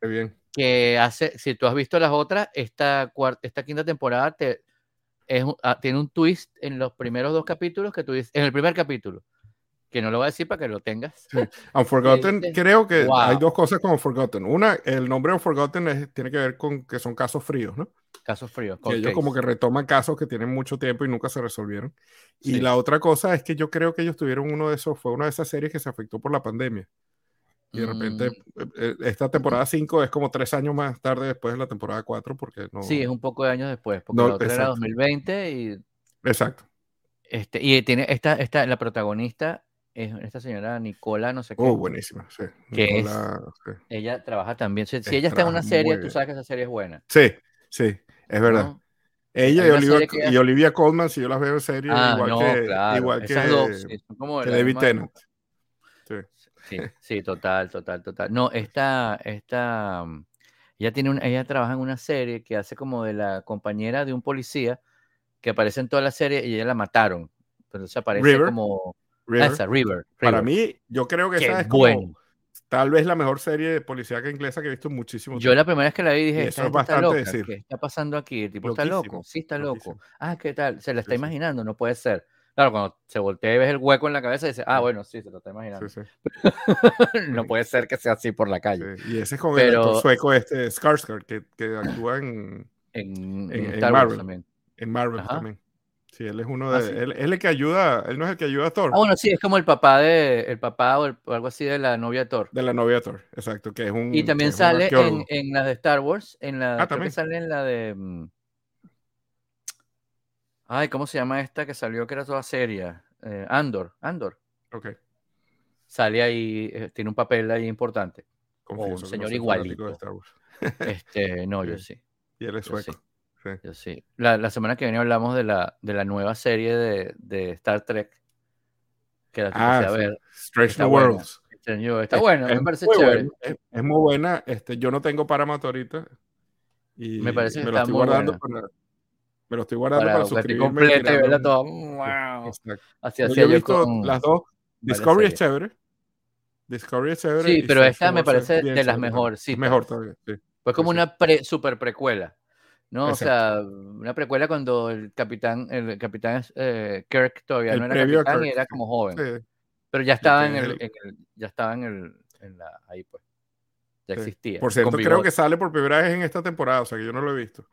Bien. Que hace, si tú has visto las otras, esta, esta quinta temporada te, es, ah, tiene un twist en los primeros dos capítulos que tú dices, en el primer capítulo que no lo voy a decir para que lo tengas. Sí. Unforgotten, creo que hay dos cosas con Unforgotten. Una, el nombre Unforgotten tiene que ver con que son casos fríos, ¿no? Casos fríos. Que ellos como que retoman casos que tienen mucho tiempo y nunca se resolvieron. Y la otra cosa es que yo creo que ellos tuvieron uno de esos, fue una de esas series que se afectó por la pandemia. Y de repente, mm. eh, eh, esta temporada 5 es como tres años más tarde después de la temporada 4, porque no. Sí, es un poco de años después, porque la otra era 2020 y Exacto. Este, y tiene esta, esta, la protagonista es esta señora Nicola, no sé qué. Oh, buenísima, sí. Que es- sí. Ella trabaja también. Si, ella está en una serie, tú sabes que esa serie es buena. Sí, sí, es verdad. ¿no? Ella y una Olivia, que y Olivia Colman, si yo las veo en serie, Ah, igual no, que, claro. igual que, dos sí, como que David Tennant. Sí. Sí, sí, total, total, total. No, esta, esta, mm, ella tiene un, ella trabaja en una serie que hace como de la compañera de un policía que aparece en toda la serie y ella la mataron. Pero se aparece River, como River. esa, River. Para mí, yo creo que Qué esa es como tal vez la mejor serie de policíaca inglesa que he visto en muchísimo Yo tiempo. la primera vez que la vi dije, eso es está bastante loca, decir. ¿qué está pasando aquí? El tipo está loco, sí está loco. Ah, ¿qué tal? Se la está imaginando, no puede ser. Claro, cuando se voltea y ves el hueco en la cabeza, dice, ah, bueno, sí, se lo está imaginando. Sí, sí, no puede ser que sea así por la calle. sí. Y ese es con el actor sueco este, Skarsgård, que, que actúa en, En, En- en en Star Wars Marvel. también. en Marvel Ajá. también. Sí, él es uno Ah, de... sí. Él, él es el que ayuda, él no es el que ayuda a Thor, Ah, bueno, sí, es como el papá de, el papá o, el- o algo así de la novia de Thor. de la novia de Thor, exacto, que es un... Y también un sale en, en la de Star Wars, en la, Ah, también. sale en la de, mm, ay, ¿cómo se llama esta que salió que era toda seria? Eh, Andor, Andor. Ok, Sale ahí, eh, tiene un papel ahí importante. confieso que no señor igualito. de Star Wars. Este, no, yo sí, Y él es Yo sueco. sí. Sí. yo sí. La, la semana que viene hablamos de la, de la nueva serie de, de Star Trek. Que la Ah, empecé a sí. ver. Strange Está New buena. Worlds. Está Es- bueno, es me parece chévere. buena, es, es muy buena. Este, yo no tengo Paramount ahorita. Y Me parece que lo está estoy muy guardando buena. para, me lo estoy guardando Para para, suscribirme. completa y verla toda. Sí, Wow. Así hacía yo he visto con las dos. Discovery es chévere. Discovery es chévere. Sí, pero esta me parece de las chévere también. mejorcitas. Es mejor todavía, sí. Fue como sí. una pre, super precuela, ¿no? Exacto. O sea, una precuela cuando el capitán, el capitán eh, Kirk todavía El no era capitán y era sí. como joven. Sí, Pero ya estaba en el, el- en el- ya estaba en el, en la, ahí pues. Ya sí. existía. Por cierto, creo que sale por primera vez en esta temporada, o sea que yo no lo he visto.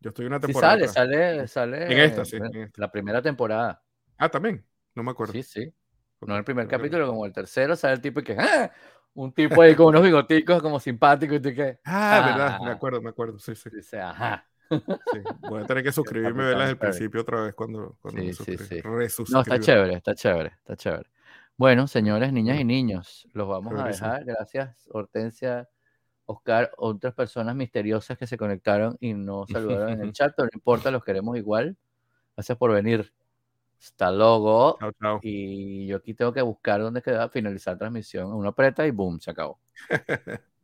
Yo estoy una Sí temporada. sale, atrás. sale, sale. En esta, sí, en esta. La primera temporada. Ah, también. No me acuerdo. Sí, sí. No el primer no. capítulo, como el tercero, sale el tipo y que, ¡ah! Un tipo ahí con unos bigoticos como simpático y tú que, Ah, verdad, me Ah. acuerdo, me acuerdo, sí, sí. dice, ajá. Sí. Voy a tener que suscribirme y verla desde el principio otra vez cuando, cuando Sí, sí, sí. No, está chévere, está chévere, está chévere. Bueno, señores, niñas y niños, los vamos a Chéverísimo. dejar. Gracias, Hortensia, Oscar, otras personas misteriosas que se conectaron y no saludaron en el chat, pero no importa, los queremos igual. Gracias por venir. Hasta luego. Chao, chao. Y yo aquí tengo que buscar dónde queda finalizar transmisión. Uno aprieta y boom, se acabó.